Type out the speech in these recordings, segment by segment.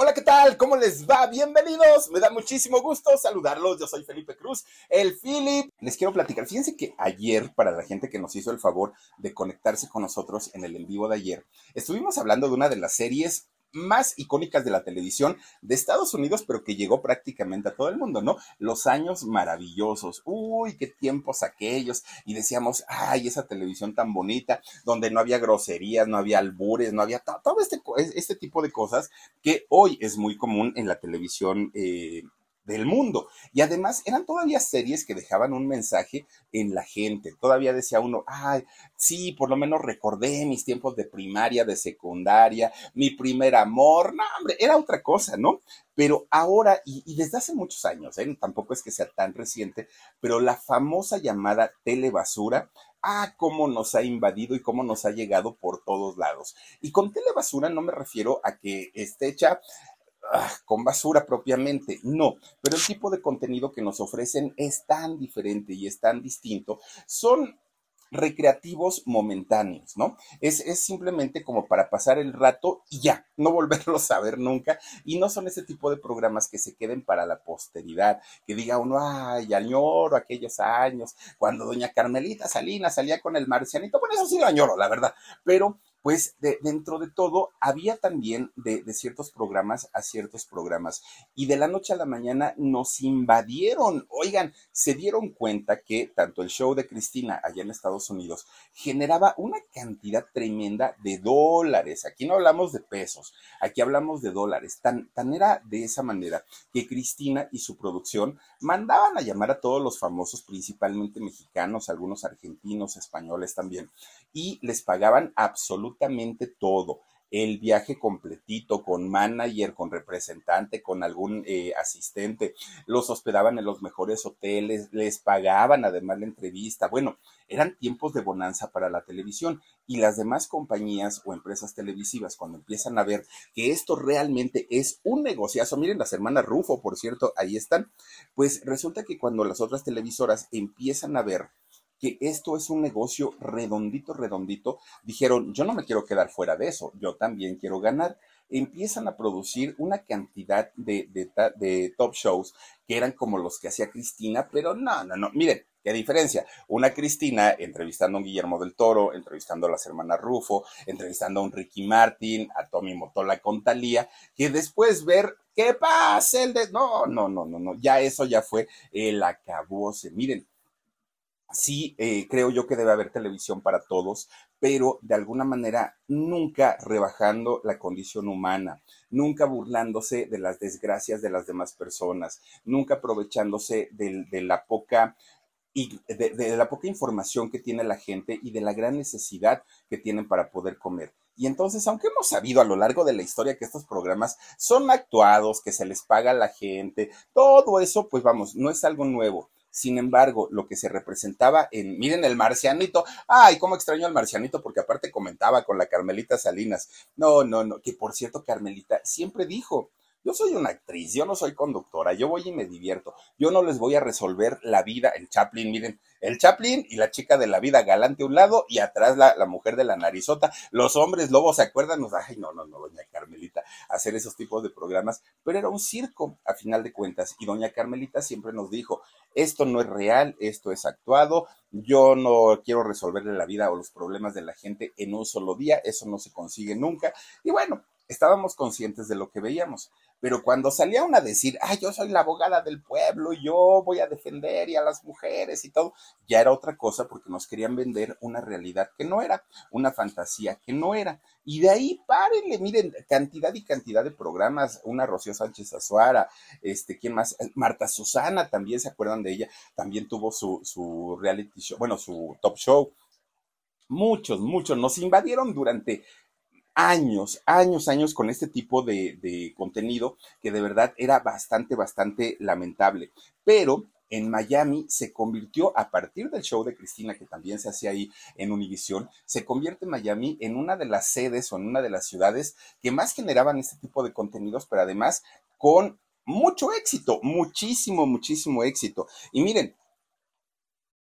Hola, ¿qué tal? ¿Cómo les va? Bienvenidos. Me da muchísimo gusto saludarlos. Yo soy Felipe Cruz, el Philip. Les quiero platicar. Fíjense que ayer, para la gente que nos hizo el favor de conectarse con nosotros en el en vivo de ayer, estuvimos hablando de una de las series más icónicas de la televisión de Estados Unidos, pero que llegó prácticamente a todo el mundo, ¿no? Los años maravillosos. Uy, qué tiempos aquellos. Y decíamos, ay, esa televisión tan bonita, donde no había groserías, no había albures, no había todo este, este tipo de cosas que hoy es muy común en la televisión eh, del mundo. Y además eran todavía series que dejaban un mensaje en la gente. Todavía decía uno, ay, sí, por lo menos recordé mis tiempos de primaria, de secundaria, mi primer amor. No, hombre, era otra cosa, ¿no? Pero ahora, y, desde hace muchos años, ¿eh? tampoco es que sea tan reciente, pero la famosa llamada telebasura, ah, cómo nos ha invadido y cómo nos ha llegado por todos lados. Y con telebasura no me refiero a que esté hecha Ah, con basura propiamente, no, pero el tipo de contenido que nos ofrecen es tan diferente y es tan distinto. Son recreativos momentáneos, ¿no? Es, es, simplemente como para pasar el rato y ya, no volverlos a ver nunca. Y no son ese tipo de programas que se queden para la posteridad, que diga uno, ay, añoro aquellos años, cuando doña Carmelita Salinas salía con el marcianito. Bueno, eso sí lo añoro, la verdad, pero pues dentro de todo había también de, ciertos programas a ciertos programas y de la noche a la mañana nos invadieron. Oigan, se dieron cuenta que tanto el show de Cristina allá en Estados Unidos generaba una cantidad tremenda de dólares. Aquí no hablamos de pesos, aquí hablamos de dólares. Tan, tan era de esa manera que Cristina y su producción mandaban a llamar a todos los famosos, principalmente mexicanos, algunos argentinos, españoles también, y les pagaban absolutamente todo. El viaje completito, con manager, con representante, con algún eh, asistente, los hospedaban en los mejores hoteles, les pagaban además la entrevista. Bueno, eran tiempos de bonanza para la televisión y las demás compañías o empresas televisivas cuando empiezan a ver que esto realmente es un negociazo, miren las hermanas Rufo, por cierto, ahí están, pues resulta que cuando las otras televisoras empiezan a ver que esto es un negocio redondito, redondito, dijeron, yo no me quiero quedar fuera de eso, yo también quiero ganar. Empiezan a producir una cantidad de, de, top shows que eran como los que hacía Cristina, pero no, no, no, miren, qué diferencia. Una Cristina entrevistando a un Guillermo del Toro, entrevistando a las hermanas Rufo, entrevistando a un Ricky Martin, a Tommy Motola con Talía, que después ver qué pasa el de... No, no, no, no, no, ya eso ya fue el acabose. Miren, sí eh, creo yo que debe haber televisión para todos, pero de alguna manera nunca rebajando la condición humana, nunca burlándose de las desgracias de las demás personas, nunca aprovechándose de, la poca y de, la poca información que tiene la gente y de la gran necesidad que tienen para poder comer. Y entonces, aunque hemos sabido a lo largo de la historia que estos programas son actuados, que se les paga a la gente, todo eso, pues vamos, no es algo nuevo. Sin embargo, lo que se representaba en, miren el marcianito, ay, cómo extraño al marcianito, porque aparte comentaba con la Carmelita Salinas. No, no, no, que por cierto, Carmelita siempre dijo, Yo soy una actriz, yo no soy conductora, yo voy y me divierto. Yo no les voy a resolver la vida, el Chaplin, miren, el Chaplin y la chica de la vida galante a un lado y atrás la, la mujer de la narizota. Los hombres lobos, ¿se acuerdan? Ay, no, no, no, doña Carmelita, hacer esos tipos de programas. Pero era un circo, a final de cuentas. Y doña Carmelita siempre nos dijo, esto no es real, esto es actuado, yo no quiero resolverle la vida o los problemas de la gente en un solo día, eso no se consigue nunca. Y bueno, estábamos conscientes de lo que veíamos. Pero cuando salía una a decir, ah, yo soy la abogada del pueblo, y yo voy a defender y a las mujeres y todo, ya era otra cosa porque nos querían vender una realidad que no era, una fantasía que no era. Y de ahí, párenle, miren, cantidad y cantidad de programas, una Rocío Sánchez Azuara, este, ¿quién más? Marta Susana, también se acuerdan de ella, también tuvo su, su reality show, bueno, su top show. Muchos, muchos nos invadieron durante años, años, años con este tipo de, contenido que de verdad era bastante, bastante lamentable. Pero en Miami se convirtió, a partir del show de Cristina, que también se hacía ahí en Univision, se convierte Miami en una de las sedes o en una de las ciudades que más generaban este tipo de contenidos, pero además con mucho éxito, muchísimo, muchísimo éxito. Y miren,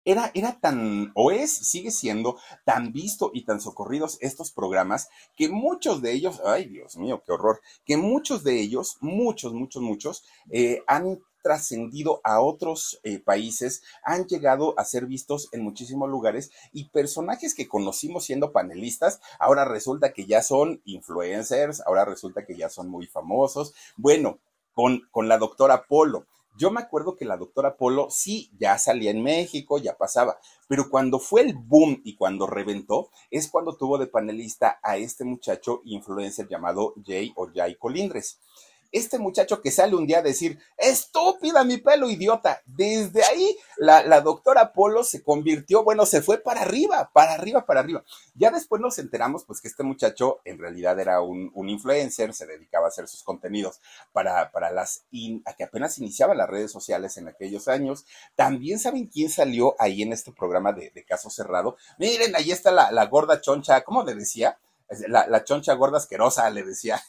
era, era tan, o es, sigue siendo tan visto y tan socorridos estos programas que muchos de ellos, ay Dios mío, qué horror, que muchos de ellos, muchos, muchos, muchos, eh, han trascendido a otros eh, países, han llegado a ser vistos en muchísimos lugares y personajes que conocimos siendo panelistas, ahora resulta que ya son influencers, ahora resulta que ya son muy famosos. Bueno, con, con la doctora Polo. Yo me acuerdo que la doctora Polo sí ya salía en México, ya pasaba, pero cuando fue el boom y cuando reventó, es cuando tuvo de panelista a este muchacho influencer llamado Jay o Jay Colindres este muchacho que sale un día a decir, estúpida mi pelo, idiota. Desde ahí la, doctora Polo se convirtió, bueno, se fue para arriba, para arriba, para arriba. Ya después nos enteramos, pues, que este muchacho en realidad era un, influencer, se dedicaba a hacer sus contenidos para, para las, que apenas iniciaba las redes sociales en aquellos años. También saben quién salió ahí en este programa de, caso cerrado. Miren, ahí está la, la gorda choncha, ¿cómo le decía? La, la choncha gorda asquerosa, le decía.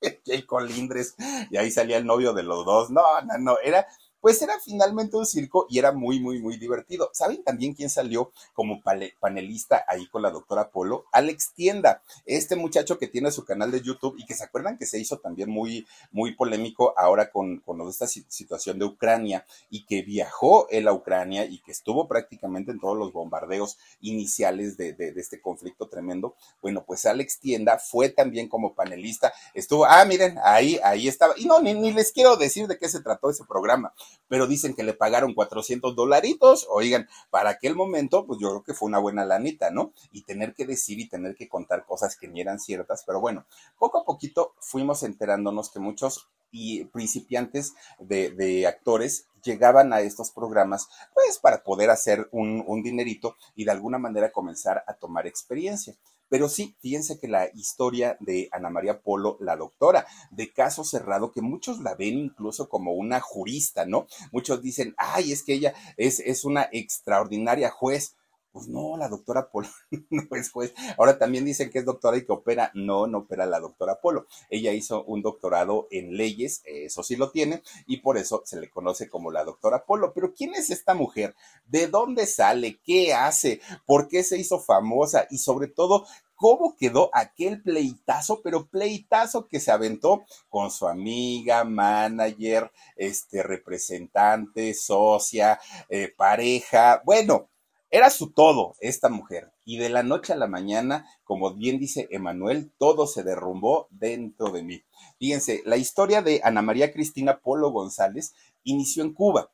Jay Colindres, y ahí salía el novio de los dos. No, no, no, era pues era finalmente un circo y era muy, muy, muy divertido. ¿Saben también quién salió como panelista ahí con la doctora Polo? Alex Tienda, este muchacho que tiene su canal de YouTube y que se acuerdan que se hizo también muy, muy polémico ahora con, con esta situación de Ucrania y que viajó él a Ucrania y que estuvo prácticamente en todos los bombardeos iniciales de, de, de este conflicto tremendo. Bueno, pues Alex Tienda fue también como panelista, estuvo, ah, miren, ahí, ahí estaba. Y no, ni, ni les quiero decir de qué se trató ese programa pero dicen que le pagaron 400 dolaritos, oigan, para aquel momento, pues yo creo que fue una buena lanita, ¿no? Y tener que decir y tener que contar cosas que ni eran ciertas, pero bueno, poco a poquito fuimos enterándonos que muchos y principiantes de, actores llegaban a estos programas pues para poder hacer un, un dinerito y de alguna manera comenzar a tomar experiencia. Pero sí, fíjense que la historia de Ana María Polo, la doctora, de caso cerrado, que muchos la ven incluso como una jurista, ¿no? Muchos dicen, ay, es que ella es, es una extraordinaria juez. Pues no, la doctora Polo no es juez. Ahora también dicen que es doctora y que opera. No, no opera la doctora Polo. Ella hizo un doctorado en leyes, eso sí lo tiene, y por eso se le conoce como la doctora Polo. Pero ¿quién es esta mujer? ¿De dónde sale? ¿Qué hace? ¿Por qué se hizo famosa? Y sobre todo, cómo quedó aquel pleitazo, pero pleitazo que se aventó con su amiga, manager, este representante, socia, eh, pareja. Bueno, era su todo esta mujer. Y de la noche a la mañana, como bien dice Emanuel, todo se derrumbó dentro de mí. Fíjense, la historia de Ana María Cristina Polo González inició en Cuba.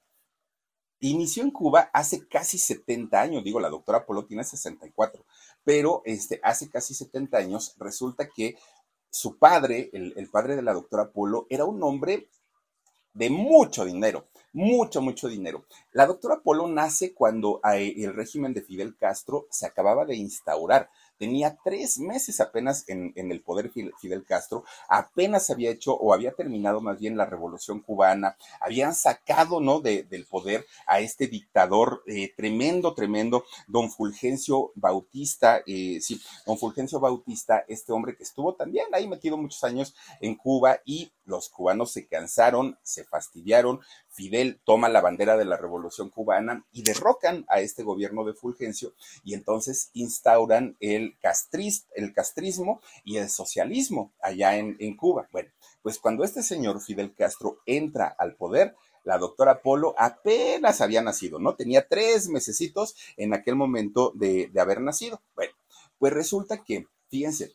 Inició en Cuba hace casi 70 años, digo, la doctora Polo tiene 64, pero este, hace casi 70 años resulta que su padre, el, el padre de la doctora Polo, era un hombre de mucho dinero, mucho, mucho dinero. La doctora Polo nace cuando eh, el régimen de Fidel Castro se acababa de instaurar. Tenía tres meses apenas en, el poder Fidel Castro, apenas había hecho o había terminado más bien la revolución cubana, habían sacado ¿no? del poder a este dictador eh, tremendo, tremendo, don Fulgencio Bautista, eh, sí, don Fulgencio Bautista, este hombre que estuvo también ahí metido muchos años en Cuba y los cubanos se cansaron, se fastidiaron, Fidel toma la bandera de la revolución cubana y derrocan a este gobierno de Fulgencio y entonces instauran el, castrismo y el socialismo allá en, en Cuba. Bueno, pues cuando este señor Fidel Castro entra al poder, la doctora Polo apenas había nacido, ¿no? Tenía tres mesecitos en aquel momento de, de haber nacido. Bueno, pues resulta que, fíjense,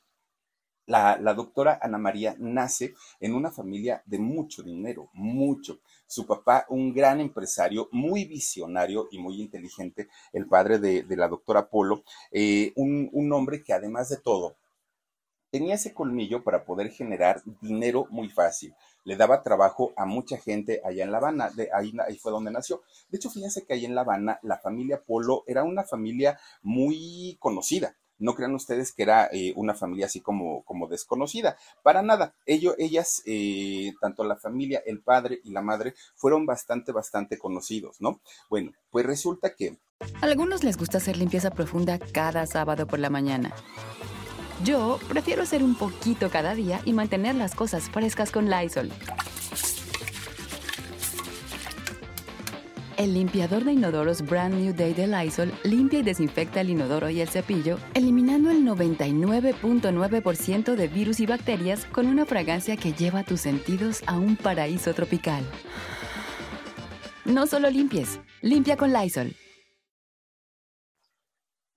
la, doctora Ana María nace en una familia de mucho dinero, mucho. Su papá, un gran empresario, muy visionario y muy inteligente, el padre de, la doctora Polo, eh, un, hombre que además de todo tenía ese colmillo para poder generar dinero muy fácil. Le daba trabajo a mucha gente allá en La Habana, de ahí, ahí, fue donde nació. De hecho, fíjense que ahí en La Habana la familia Polo era una familia muy conocida. No crean ustedes que era eh, una familia así como, como desconocida. Para nada. Ellos, ellas, eh, tanto la familia, el padre y la madre, fueron bastante, bastante conocidos, ¿no? Bueno, pues resulta que... A algunos les gusta hacer limpieza profunda cada sábado por la mañana. Yo prefiero hacer un poquito cada día y mantener las cosas frescas con Lysol. El limpiador de inodoros Brand New Day de Lysol limpia y desinfecta el inodoro y el cepillo, eliminando el 99.9% de virus y bacterias con una fragancia que lleva tus sentidos a un paraíso tropical. No solo limpies, limpia con Lysol.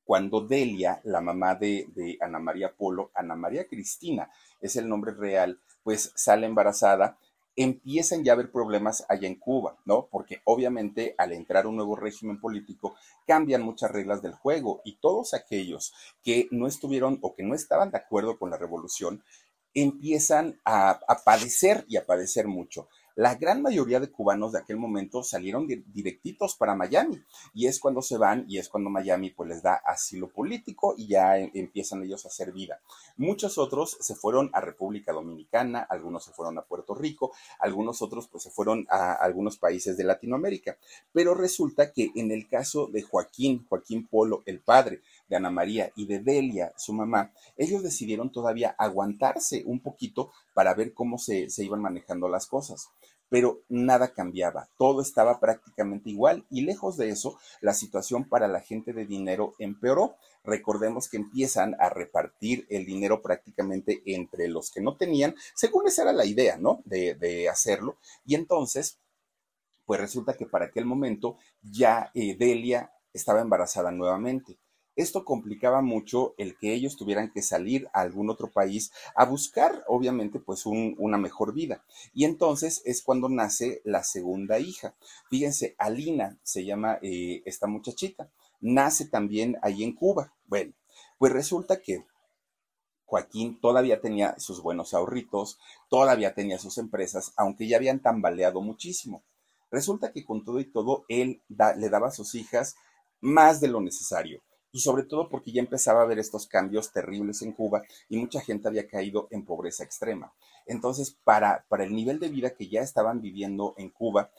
Cuando Delia, la mamá de, de Ana María Polo, Ana María Cristina es el nombre real, pues sale embarazada empiezan ya a haber problemas allá en Cuba, ¿no? Porque obviamente al entrar un nuevo régimen político cambian muchas reglas del juego y todos aquellos que no estuvieron o que no estaban de acuerdo con la revolución empiezan a, a padecer y a padecer mucho la gran mayoría de cubanos de aquel momento salieron directitos para Miami y es cuando se van y es cuando Miami pues les da asilo político y ya em, empiezan ellos a hacer vida. Muchos otros se fueron a República Dominicana, algunos se fueron a Puerto Rico, algunos otros pues se fueron a algunos países de Latinoamérica. Pero resulta que en el caso de Joaquín, Joaquín Polo, el padre de Ana María y de Delia, su mamá, ellos decidieron todavía aguantarse un poquito para ver cómo se, se iban manejando las cosas pero nada cambiaba, todo estaba prácticamente igual y lejos de eso, la situación para la gente de dinero empeoró. Recordemos que empiezan a repartir el dinero prácticamente entre los que no tenían, según esa era la idea, ¿no? De, hacerlo. Y entonces, pues resulta que para aquel momento ya eh, Delia estaba embarazada nuevamente. Esto complicaba mucho el que ellos tuvieran que salir a algún otro país a buscar, obviamente, pues una mejor vida. Y entonces es cuando nace la segunda hija. Fíjense, Alina se llama eh, esta muchachita. Nace también ahí en Cuba. Bueno, pues resulta que Joaquín todavía tenía sus buenos ahorritos, todavía tenía sus empresas, aunque ya habían tambaleado muchísimo. Resulta que con todo y todo, él le daba a sus hijas más de lo necesario y sobre todo porque ya empezaba a haber estos cambios terribles en Cuba y mucha gente había caído en pobreza extrema. Entonces, para, para el nivel de vida que ya estaban viviendo en Cuba,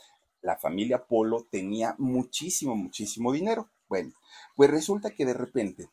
la familia Polo tenía muchísimo, muchísimo dinero. Bueno, pues resulta que de repente,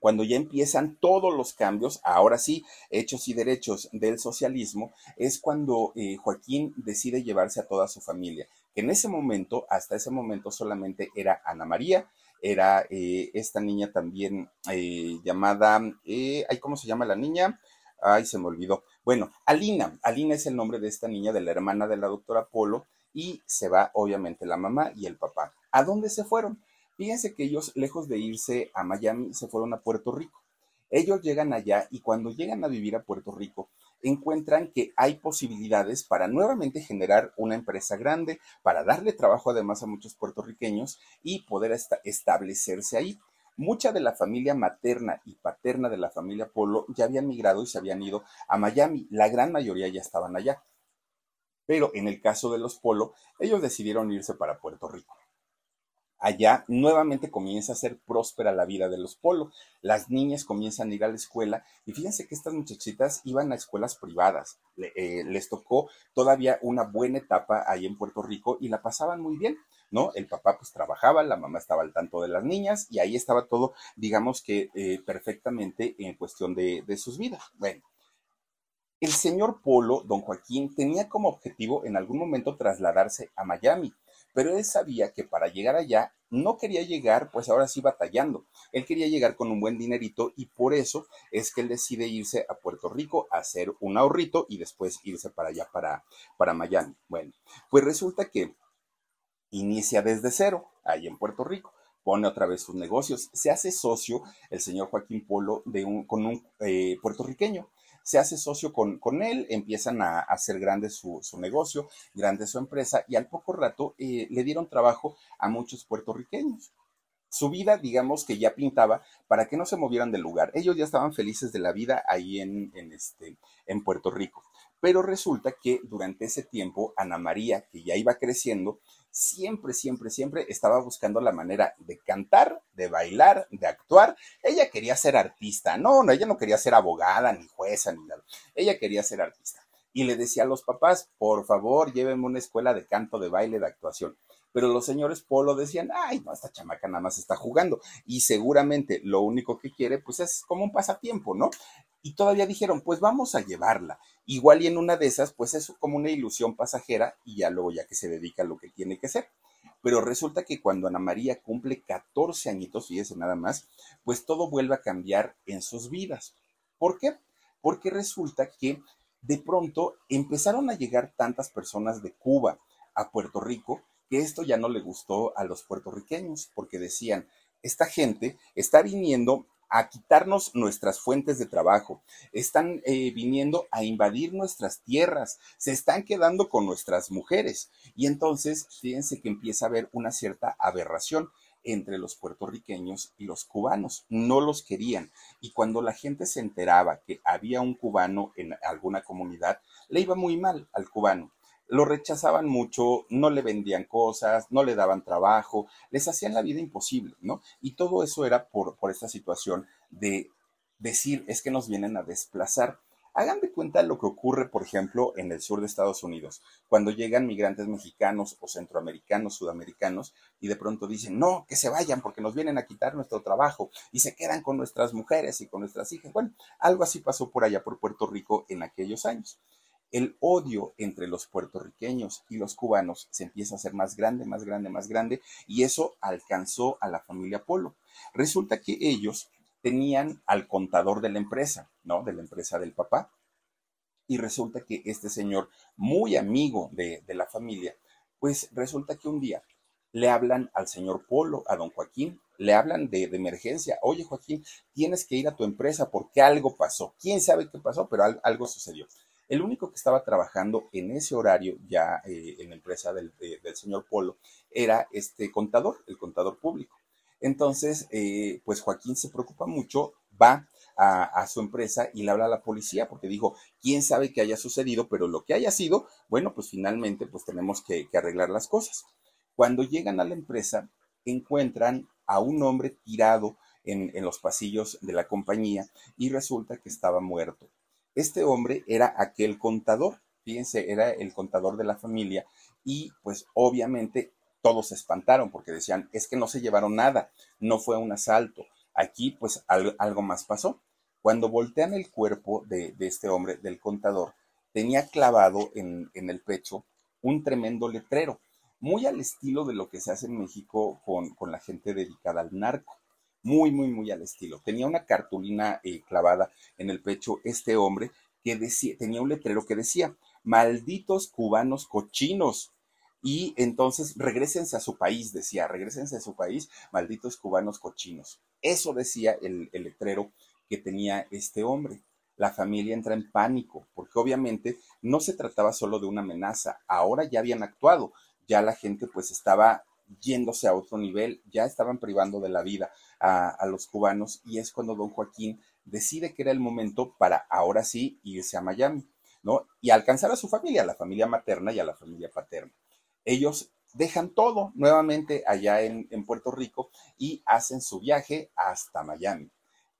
cuando ya empiezan todos los cambios, ahora sí, hechos y derechos del socialismo, es cuando eh, Joaquín decide llevarse a toda su familia, que en ese momento, hasta ese momento solamente era Ana María, era eh, esta niña también eh, llamada, eh, ¿cómo se llama la niña? Ay, se me olvidó. Bueno, Alina, Alina es el nombre de esta niña, de la hermana de la doctora Polo, y se va obviamente la mamá y el papá. ¿A dónde se fueron? Fíjense que ellos, lejos de irse a Miami, se fueron a Puerto Rico. Ellos llegan allá y cuando llegan a vivir a Puerto Rico, encuentran que hay posibilidades para nuevamente generar una empresa grande, para darle trabajo además a muchos puertorriqueños y poder establecerse ahí. Mucha de la familia materna y paterna de la familia Polo ya habían migrado y se habían ido a Miami. La gran mayoría ya estaban allá. Pero en el caso de los Polo, ellos decidieron irse para Puerto Rico allá nuevamente comienza a ser próspera la vida de los Polo. Las niñas comienzan a ir a la escuela y fíjense que estas muchachitas iban a escuelas privadas. Eh, les tocó todavía una buena etapa ahí en Puerto Rico y la pasaban muy bien. ¿no? El papá pues trabajaba, la mamá estaba al tanto de las niñas y ahí estaba todo, digamos que eh, perfectamente en cuestión de, de sus vidas. Bueno, El señor Polo, don Joaquín, tenía como objetivo en algún momento trasladarse a Miami, pero él sabía que para llegar allá no quería llegar, pues ahora sí batallando. Él quería llegar con un buen dinerito y por eso es que él decide irse a Puerto Rico a hacer un ahorrito y después irse para allá, para, para Miami. Bueno, pues resulta que inicia desde cero, ahí en Puerto Rico pone otra vez sus negocios, se hace socio el señor Joaquín Polo de un, con un eh, puertorriqueño, se hace socio con, con él, empiezan a, hacer grande su, negocio, grande su empresa y al poco rato eh, le dieron trabajo a muchos puertorriqueños. Su vida, digamos que ya pintaba para que no se movieran del lugar. Ellos ya estaban felices de la vida ahí en, en, este, en Puerto Rico. Pero resulta que durante ese tiempo, Ana María, que ya iba creciendo, siempre, siempre, siempre estaba buscando la manera de cantar, de bailar, de actuar. Ella quería ser artista. No, no, ella no quería ser abogada, ni jueza, ni nada. Ella quería ser artista. Y le decía a los papás, por favor, llévenme una escuela de canto, de baile, de actuación. Pero los señores Polo decían, ay, no, esta chamaca nada más está jugando. Y seguramente lo único que quiere, pues es como un pasatiempo, ¿no? Y todavía dijeron, pues vamos a llevarla. Igual y en una de esas, pues es como una ilusión pasajera y ya luego ya que se dedica a lo que tiene que ser. Pero resulta que cuando Ana María cumple 14 añitos, fíjese nada más, pues todo vuelve a cambiar en sus vidas. ¿Por qué? Porque resulta que de pronto empezaron a llegar tantas personas de Cuba a Puerto Rico que esto ya no le gustó a los puertorriqueños porque decían, esta gente está viniendo a quitarnos nuestras fuentes de trabajo, están eh, viniendo a invadir nuestras tierras, se están quedando con nuestras mujeres. Y entonces, fíjense que empieza a haber una cierta aberración entre los puertorriqueños y los cubanos. No los querían. Y cuando la gente se enteraba que había un cubano en alguna comunidad, le iba muy mal al cubano lo rechazaban mucho, no le vendían cosas, no le daban trabajo, les hacían la vida imposible, ¿no? Y todo eso era por, por esta situación de decir, es que nos vienen a desplazar. Hagan de cuenta lo que ocurre, por ejemplo, en el sur de Estados Unidos, cuando llegan migrantes mexicanos o centroamericanos, sudamericanos, y de pronto dicen, no, que se vayan porque nos vienen a quitar nuestro trabajo y se quedan con nuestras mujeres y con nuestras hijas. Bueno, algo así pasó por allá, por Puerto Rico, en aquellos años el odio entre los puertorriqueños y los cubanos se empieza a hacer más grande, más grande, más grande, y eso alcanzó a la familia Polo. Resulta que ellos tenían al contador de la empresa, ¿no? De la empresa del papá. Y resulta que este señor, muy amigo de, la familia, pues resulta que un día le hablan al señor Polo, a don Joaquín, le hablan de, de, emergencia. Oye, Joaquín, tienes que ir a tu empresa porque algo pasó. ¿Quién sabe qué pasó? Pero algo sucedió. El único que estaba trabajando en ese horario ya eh, en la empresa del, señor Polo era este contador, el contador público. Entonces, eh, pues Joaquín se preocupa mucho, va a, su empresa y le habla a la policía porque dijo, quién sabe qué haya sucedido, pero lo que haya sido, bueno, pues finalmente pues tenemos que, arreglar las cosas. Cuando llegan a la empresa, encuentran a un hombre tirado en, en los pasillos de la compañía y resulta que estaba muerto. Este hombre era aquel contador, fíjense, era el contador de la familia y pues obviamente todos se espantaron porque decían, es que no se llevaron nada, no fue un asalto. Aquí pues algo, más pasó. Cuando voltean el cuerpo de, este hombre, del contador, tenía clavado en, el pecho un tremendo letrero, muy al estilo de lo que se hace en México con, la gente dedicada al narco muy, muy, muy al estilo. Tenía una cartulina eh, clavada en el pecho este hombre que decía, tenía un letrero que decía, malditos cubanos cochinos. Y entonces regresense a su país, decía, regresense a su país, malditos cubanos cochinos. Eso decía el, el letrero que tenía este hombre. La familia entra en pánico, porque obviamente no se trataba solo de una amenaza, ahora ya habían actuado, ya la gente pues estaba yéndose a otro nivel, ya estaban privando de la vida a, los cubanos y es cuando don Joaquín decide que era el momento para ahora sí irse a Miami, ¿no? Y alcanzar a su familia, a la familia materna y a la familia paterna. Ellos dejan todo nuevamente allá en, en Puerto Rico y hacen su viaje hasta Miami.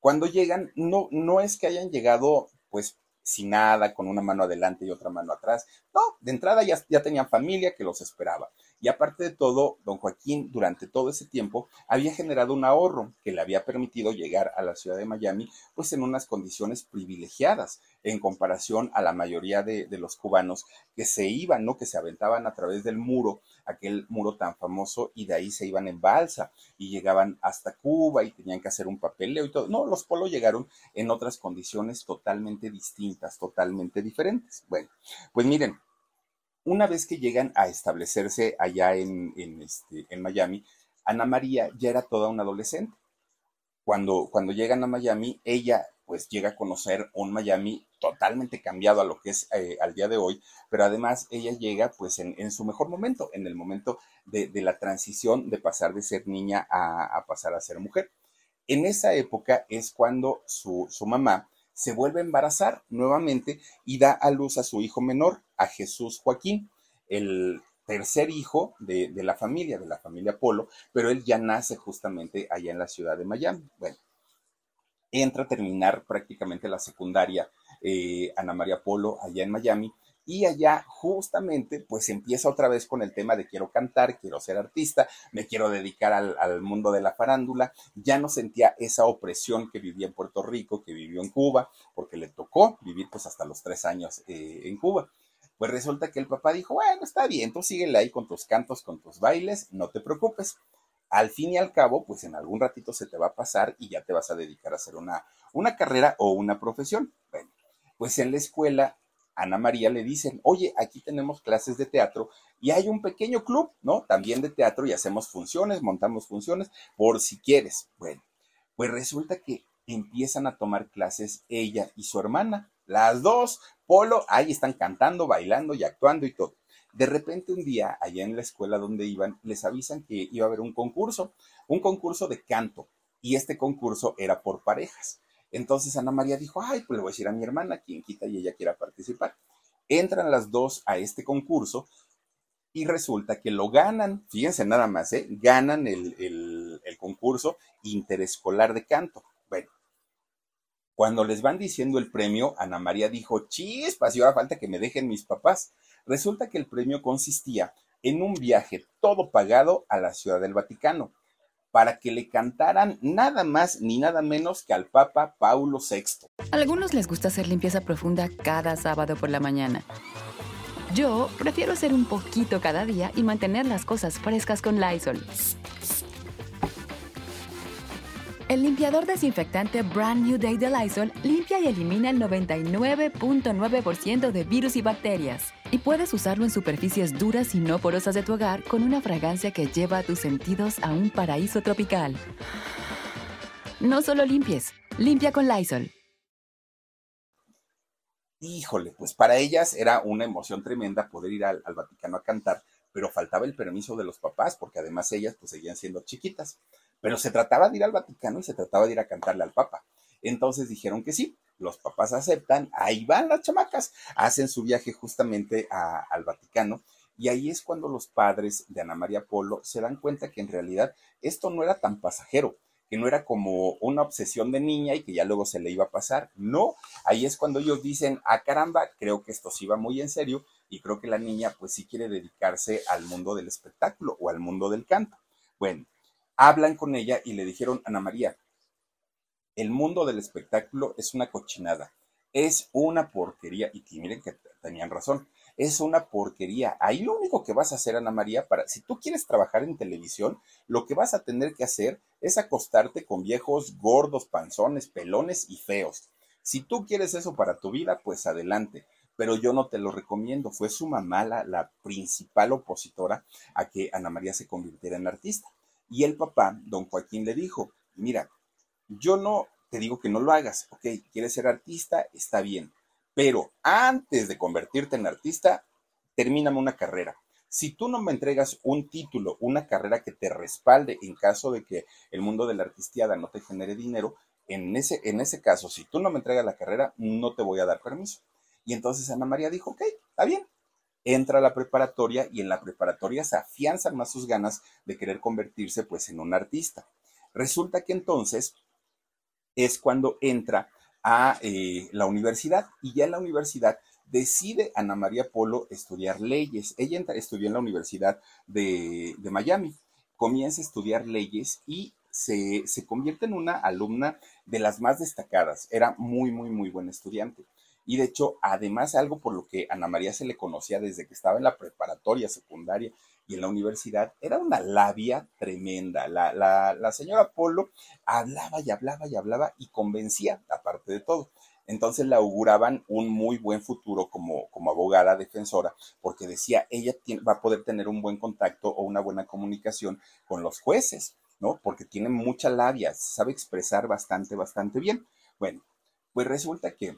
Cuando llegan, no, no es que hayan llegado pues sin nada, con una mano adelante y otra mano atrás. No, de entrada ya, ya tenían familia que los esperaba. Y aparte de todo, don Joaquín durante todo ese tiempo había generado un ahorro que le había permitido llegar a la ciudad de Miami pues en unas condiciones privilegiadas. en comparación a la mayoría de, los cubanos que se iban, ¿no? Que se aventaban a través del muro, aquel muro tan famoso, y de ahí se iban en balsa y llegaban hasta Cuba y tenían que hacer un papeleo y todo. No, los polos llegaron en otras condiciones totalmente distintas, totalmente diferentes. Bueno, pues miren, una vez que llegan a establecerse allá en, en, este, en Miami, Ana María ya era toda una adolescente. Cuando, cuando llegan a Miami, ella pues llega a conocer un Miami totalmente cambiado a lo que es eh, al día de hoy, pero además ella llega pues en, su mejor momento, en el momento de, la transición de pasar de ser niña a, pasar a ser mujer. En esa época es cuando su, su mamá se vuelve a embarazar nuevamente y da a luz a su hijo menor, a Jesús Joaquín, el tercer hijo de, de, la familia, de la familia Polo, pero él ya nace justamente allá en la ciudad de Miami. Bueno, entra a terminar prácticamente la secundaria eh, Ana María Polo allá en Miami y allá justamente pues empieza otra vez con el tema de quiero cantar, quiero ser artista, me quiero dedicar al, mundo de la farándula, ya no sentía esa opresión que vivía en Puerto Rico, que vivió en Cuba, porque le tocó vivir pues hasta los tres años eh, en Cuba. Pues resulta que el papá dijo, bueno, está bien, tú síguele ahí con tus cantos, con tus bailes, no te preocupes al fin y al cabo, pues en algún ratito se te va a pasar y ya te vas a dedicar a hacer una, una carrera o una profesión. Bueno, pues en la escuela, Ana María le dicen, oye, aquí tenemos clases de teatro y hay un pequeño club, ¿no? También de teatro y hacemos funciones, montamos funciones, por si quieres. Bueno, pues resulta que empiezan a tomar clases ella y su hermana, las dos, Polo, ahí están cantando, bailando y actuando y todo. De repente un día, allá en la escuela donde iban, les avisan que iba a haber un concurso, un concurso de canto, y este concurso era por parejas. Entonces Ana María dijo, ay, pues le voy a decir a mi hermana, quien quita y ella quiera participar. Entran las dos a este concurso y resulta que lo ganan, fíjense nada más, ¿eh? ganan el, el, el concurso interescolar de canto. Bueno, cuando les van diciendo el premio, Ana María dijo, chispas, y ahora falta que me dejen mis papás. Resulta que el premio consistía en un viaje todo pagado a la Ciudad del Vaticano para que le cantaran nada más ni nada menos que al Papa Paulo VI. A algunos les gusta hacer limpieza profunda cada sábado por la mañana. Yo prefiero hacer un poquito cada día y mantener las cosas frescas con Lysol. El limpiador desinfectante Brand New Day de Lysol limpia y elimina el 99.9% de virus y bacterias. Y puedes usarlo en superficies duras y no porosas de tu hogar con una fragancia que lleva a tus sentidos a un paraíso tropical. No solo limpies, limpia con Lysol. Híjole, pues para ellas era una emoción tremenda poder ir al, al Vaticano a cantar, pero faltaba el permiso de los papás porque además ellas pues seguían siendo chiquitas. Pero se trataba de ir al Vaticano y se trataba de ir a cantarle al Papa. Entonces dijeron que sí, los papás aceptan, ahí van las chamacas, hacen su viaje justamente al Vaticano y ahí es cuando los padres de Ana María Polo se dan cuenta que en realidad esto no era tan pasajero, que no era como una obsesión de niña y que ya luego se le iba a pasar. No, ahí es cuando ellos dicen, ah caramba, creo que esto sí va muy en serio y creo que la niña pues sí quiere dedicarse al mundo del espectáculo o al mundo del canto. Bueno, hablan con ella y le dijeron, Ana María, el mundo del espectáculo es una cochinada, es una porquería, y miren que tenían razón, es una porquería. Ahí lo único que vas a hacer, Ana María, para, si tú quieres trabajar en televisión, lo que vas a tener que hacer es acostarte con viejos gordos, panzones, pelones y feos. Si tú quieres eso para tu vida, pues adelante pero yo no te lo recomiendo. Fue su mamá la, la, principal opositora a que Ana María se convirtiera en artista. Y el papá, don Joaquín, le dijo, mira, yo no te digo que no lo hagas, ok, quieres ser artista, está bien, pero antes de convertirte en artista, termíname una carrera. Si tú no me entregas un título, una carrera que te respalde en caso de que el mundo de la artistiada no te genere dinero, en ese, en ese caso, si tú no me entregas la carrera, no te voy a dar permiso. Y entonces Ana María dijo, ok, está bien, entra a la preparatoria y en la preparatoria se afianzan más sus ganas de querer convertirse pues en un artista. Resulta que entonces es cuando entra a eh, la universidad y ya en la universidad decide Ana María Polo estudiar leyes. Ella estudió en la Universidad de, Miami, comienza a estudiar leyes y se, se convierte en una alumna de las más destacadas. Era muy, muy, muy buena estudiante. Y de hecho, además, algo por lo que Ana María se le conocía desde que estaba en la preparatoria, secundaria y en la universidad, era una labia tremenda. La, la, la señora Polo hablaba y hablaba y hablaba y convencía, aparte de todo. Entonces le auguraban un muy buen futuro como, como abogada defensora, porque decía, ella va a poder tener un buen contacto o una buena comunicación con los jueces, ¿no? Porque tiene mucha labia, sabe expresar bastante, bastante bien. Bueno, pues resulta que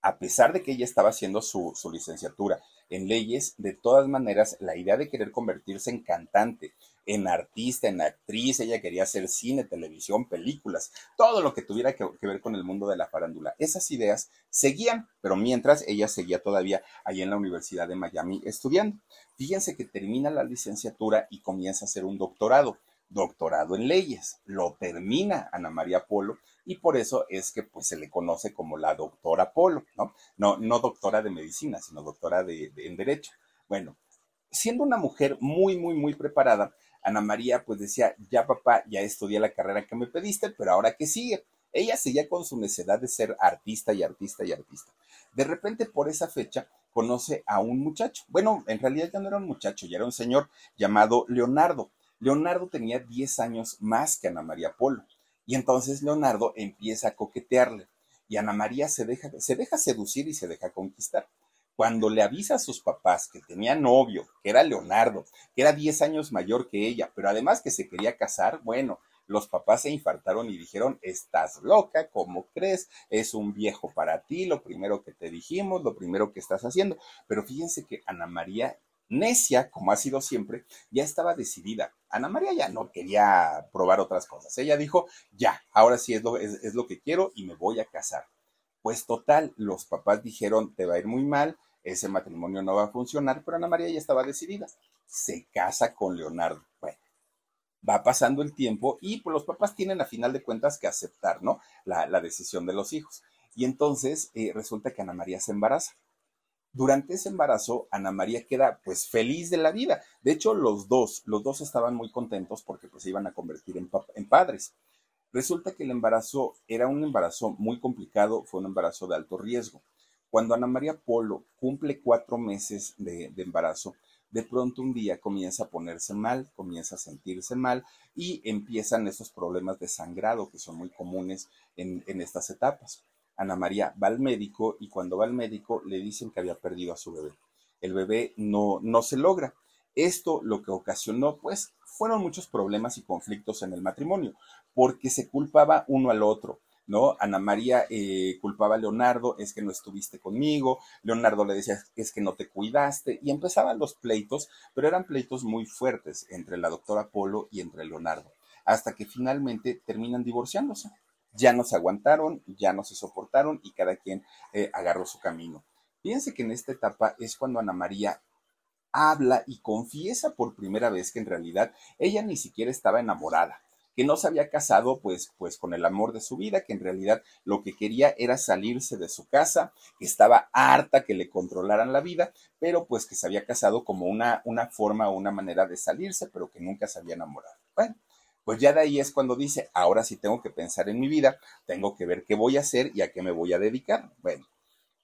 a pesar de que ella estaba haciendo su, su, licenciatura en leyes, de todas maneras, la idea de querer convertirse en cantante, en artista, en actriz, ella quería hacer cine, televisión, películas, todo lo que tuviera que, ver con el mundo de la farándula. Esas ideas seguían, pero mientras ella seguía todavía ahí en la Universidad de Miami estudiando. Fíjense que termina la licenciatura y comienza a hacer un doctorado, doctorado en leyes. Lo termina Ana María Polo y por eso es que pues se le conoce como la doctora Polo, ¿no? No, no doctora de medicina, sino doctora de, en derecho. Bueno, siendo una mujer muy, muy, muy preparada, Ana María pues decía, ya papá, ya estudié la carrera que me pediste, pero ahora qué sigue. Ella seguía con su necesidad de ser artista y artista y artista. De repente, por esa fecha, conoce a un muchacho. Bueno, en realidad ya no era un muchacho, ya era un señor llamado Leonardo. Leonardo tenía 10 años más que Ana María Polo. Y entonces Leonardo empieza a coquetearle y Ana María se deja, se deja seducir y se deja conquistar. Cuando le avisa a sus papás que tenía novio, que era Leonardo, que era 10 años mayor que ella, pero además que se quería casar, bueno, los papás se infartaron y dijeron, estás loca, ¿cómo crees? Es un viejo para ti, lo primero que te dijimos, lo primero que estás haciendo. Pero fíjense que Ana María necia, como ha sido siempre, ya estaba decidida. Ana María ya no quería probar otras cosas. Ella dijo, ya, ahora sí es lo, es, lo que quiero y me voy a casar. Pues total, los papás dijeron, te va a ir muy mal, ese matrimonio no va a funcionar, pero Ana María ya estaba decidida. Se casa con Leonardo. Bueno, va pasando el tiempo y pues los papás tienen a final de cuentas que aceptar, ¿no? La, la decisión de los hijos. Y entonces eh, resulta que Ana María se embaraza. Durante ese embarazo, Ana María queda pues feliz de la vida. De hecho, los dos, los dos estaban muy contentos porque pues se iban a convertir en, padres. Resulta que el embarazo era un embarazo muy complicado, fue un embarazo de alto riesgo. Cuando Ana María Polo cumple cuatro meses de, embarazo, de pronto un día comienza a ponerse mal, comienza a sentirse mal y empiezan esos problemas de sangrado que son muy comunes en estas etapas. Ana María va al médico y cuando va al médico le dicen que había perdido a su bebé. El bebé no, no se logra. Esto lo que ocasionó, pues, fueron muchos problemas y conflictos en el matrimonio, porque se culpaba uno al otro. ¿no? Ana María eh, culpaba a Leonardo, es que no estuviste conmigo, Leonardo le decía, es que no te cuidaste, y empezaban los pleitos, pero eran pleitos muy fuertes entre la doctora Polo y entre Leonardo, hasta que finalmente terminan divorciándose ya no se aguantaron, ya no se soportaron y cada quien eh, agarró su camino. Fíjense que en esta etapa es cuando Ana María habla y confiesa por primera vez que en realidad ella ni siquiera estaba enamorada, que no se había casado pues, pues con el amor de su vida, que en realidad lo que quería era salirse de su casa, que estaba harta que le controlaran la vida, pero pues que se había casado como una, una forma o una manera de salirse, pero que nunca se había enamorado. Bueno, pues ya de ahí es cuando dice, ahora sí tengo que pensar en mi vida, tengo que ver qué voy a hacer y a qué me voy a dedicar. Bueno,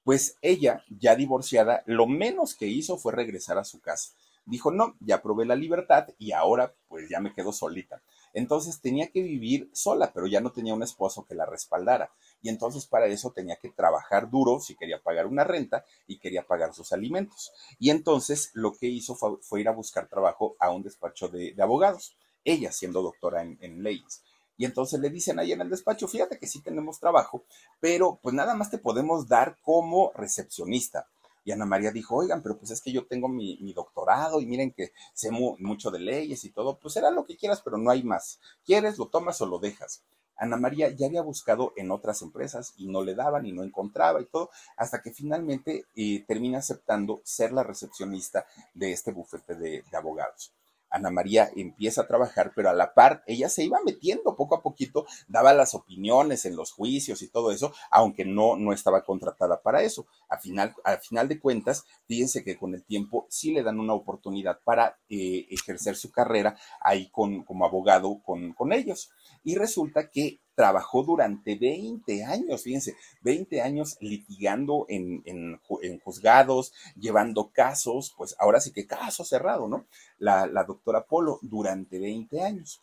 pues ella, ya divorciada, lo menos que hizo fue regresar a su casa. Dijo, no, ya probé la libertad y ahora pues ya me quedo solita. Entonces tenía que vivir sola, pero ya no tenía un esposo que la respaldara. Y entonces para eso tenía que trabajar duro si quería pagar una renta y quería pagar sus alimentos. Y entonces lo que hizo fue, ir a buscar trabajo a un despacho de, de abogados ella siendo doctora en, leyes. Y entonces le dicen ahí en el despacho, fíjate que sí tenemos trabajo, pero pues nada más te podemos dar como recepcionista. Y Ana María dijo, oigan, pero pues es que yo tengo mi, doctorado y miren que sé mu mucho de leyes y todo, pues era lo que quieras, pero no hay más. ¿Quieres, lo tomas o lo dejas? Ana María ya había buscado en otras empresas y no le daban y no encontraba y todo, hasta que finalmente eh, termina aceptando ser la recepcionista de este bufete de abogados. Ana María empieza a trabajar, pero a la par ella se iba metiendo poco a poquito, daba las opiniones en los juicios y todo eso, aunque no, no estaba contratada para eso. Final, al final de cuentas, fíjense que con el tiempo sí le dan una oportunidad para eh, ejercer su carrera ahí con, como abogado con, con ellos. Y resulta que trabajó durante 20 años, fíjense, 20 años litigando en, en, juzgados, llevando casos, pues ahora sí que caso cerrado, ¿no? La, doctora Polo durante 20 años.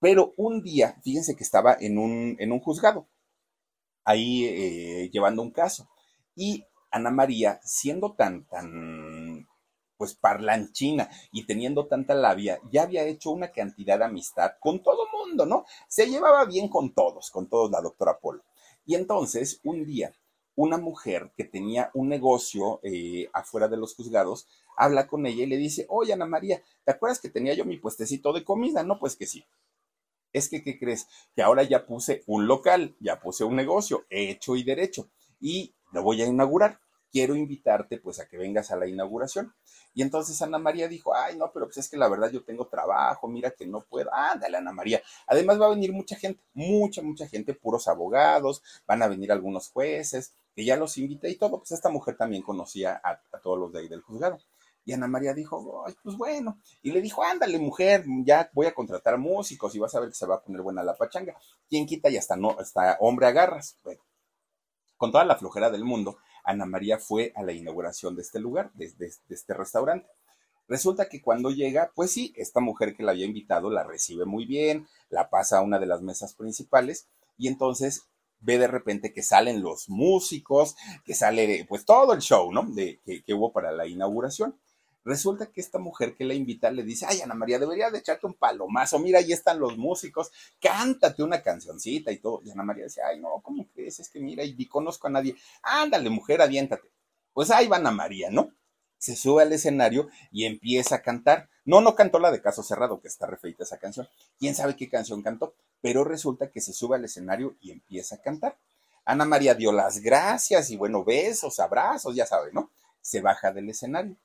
Pero un día, fíjense que estaba en un, en un juzgado, ahí eh, llevando un caso, y Ana María, siendo tan, tan pues parlanchina y teniendo tanta labia, ya había hecho una cantidad de amistad con todo mundo, ¿no? Se llevaba bien con todos, con todos la doctora Polo. Y entonces, un día, una mujer que tenía un negocio eh, afuera de los juzgados, habla con ella y le dice, oye Ana María, ¿te acuerdas que tenía yo mi puestecito de comida? No, pues que sí. Es que, ¿qué crees? Que ahora ya puse un local, ya puse un negocio, hecho y derecho, y lo voy a inaugurar quiero invitarte pues a que vengas a la inauguración. Y entonces Ana María dijo, ay, no, pero pues es que la verdad yo tengo trabajo, mira que no puedo. Ándale, Ana María. Además va a venir mucha gente, mucha, mucha gente, puros abogados, van a venir algunos jueces, que ya los invité y todo. Pues esta mujer también conocía a, todos los de ahí del juzgado. Y Ana María dijo, ay, pues bueno. Y le dijo, ándale, mujer, ya voy a contratar músicos y vas a ver que se va a poner buena la pachanga. ¿Quién quita y hasta no, hasta hombre agarras? Bueno, con toda la flojera del mundo, Ana María fue a la inauguración de este lugar, de, este restaurante. Resulta que cuando llega, pues sí, esta mujer que la había invitado la recibe muy bien, la pasa a una de las mesas principales y entonces ve de repente que salen los músicos, que sale pues todo el show, ¿no? De, que hubo para la inauguración. Resulta que esta mujer que la invita le dice, ay, Ana María, deberías de echarte un palomazo, mira, ahí están los músicos, cántate una cancioncita y todo. Y Ana María dice, ay, no, ¿cómo crees? Es que mira, y ni conozco a nadie. Ándale, mujer, aviéntate. Pues ahí va Ana María, ¿no? Se sube al escenario y empieza a cantar. No, no cantó la de Caso Cerrado, que está refeita esa canción. ¿Quién sabe qué canción cantó? Pero resulta que se sube al escenario y empieza a cantar. Ana María dio las gracias y bueno, besos, abrazos, ya sabe, ¿no? Se baja del escenario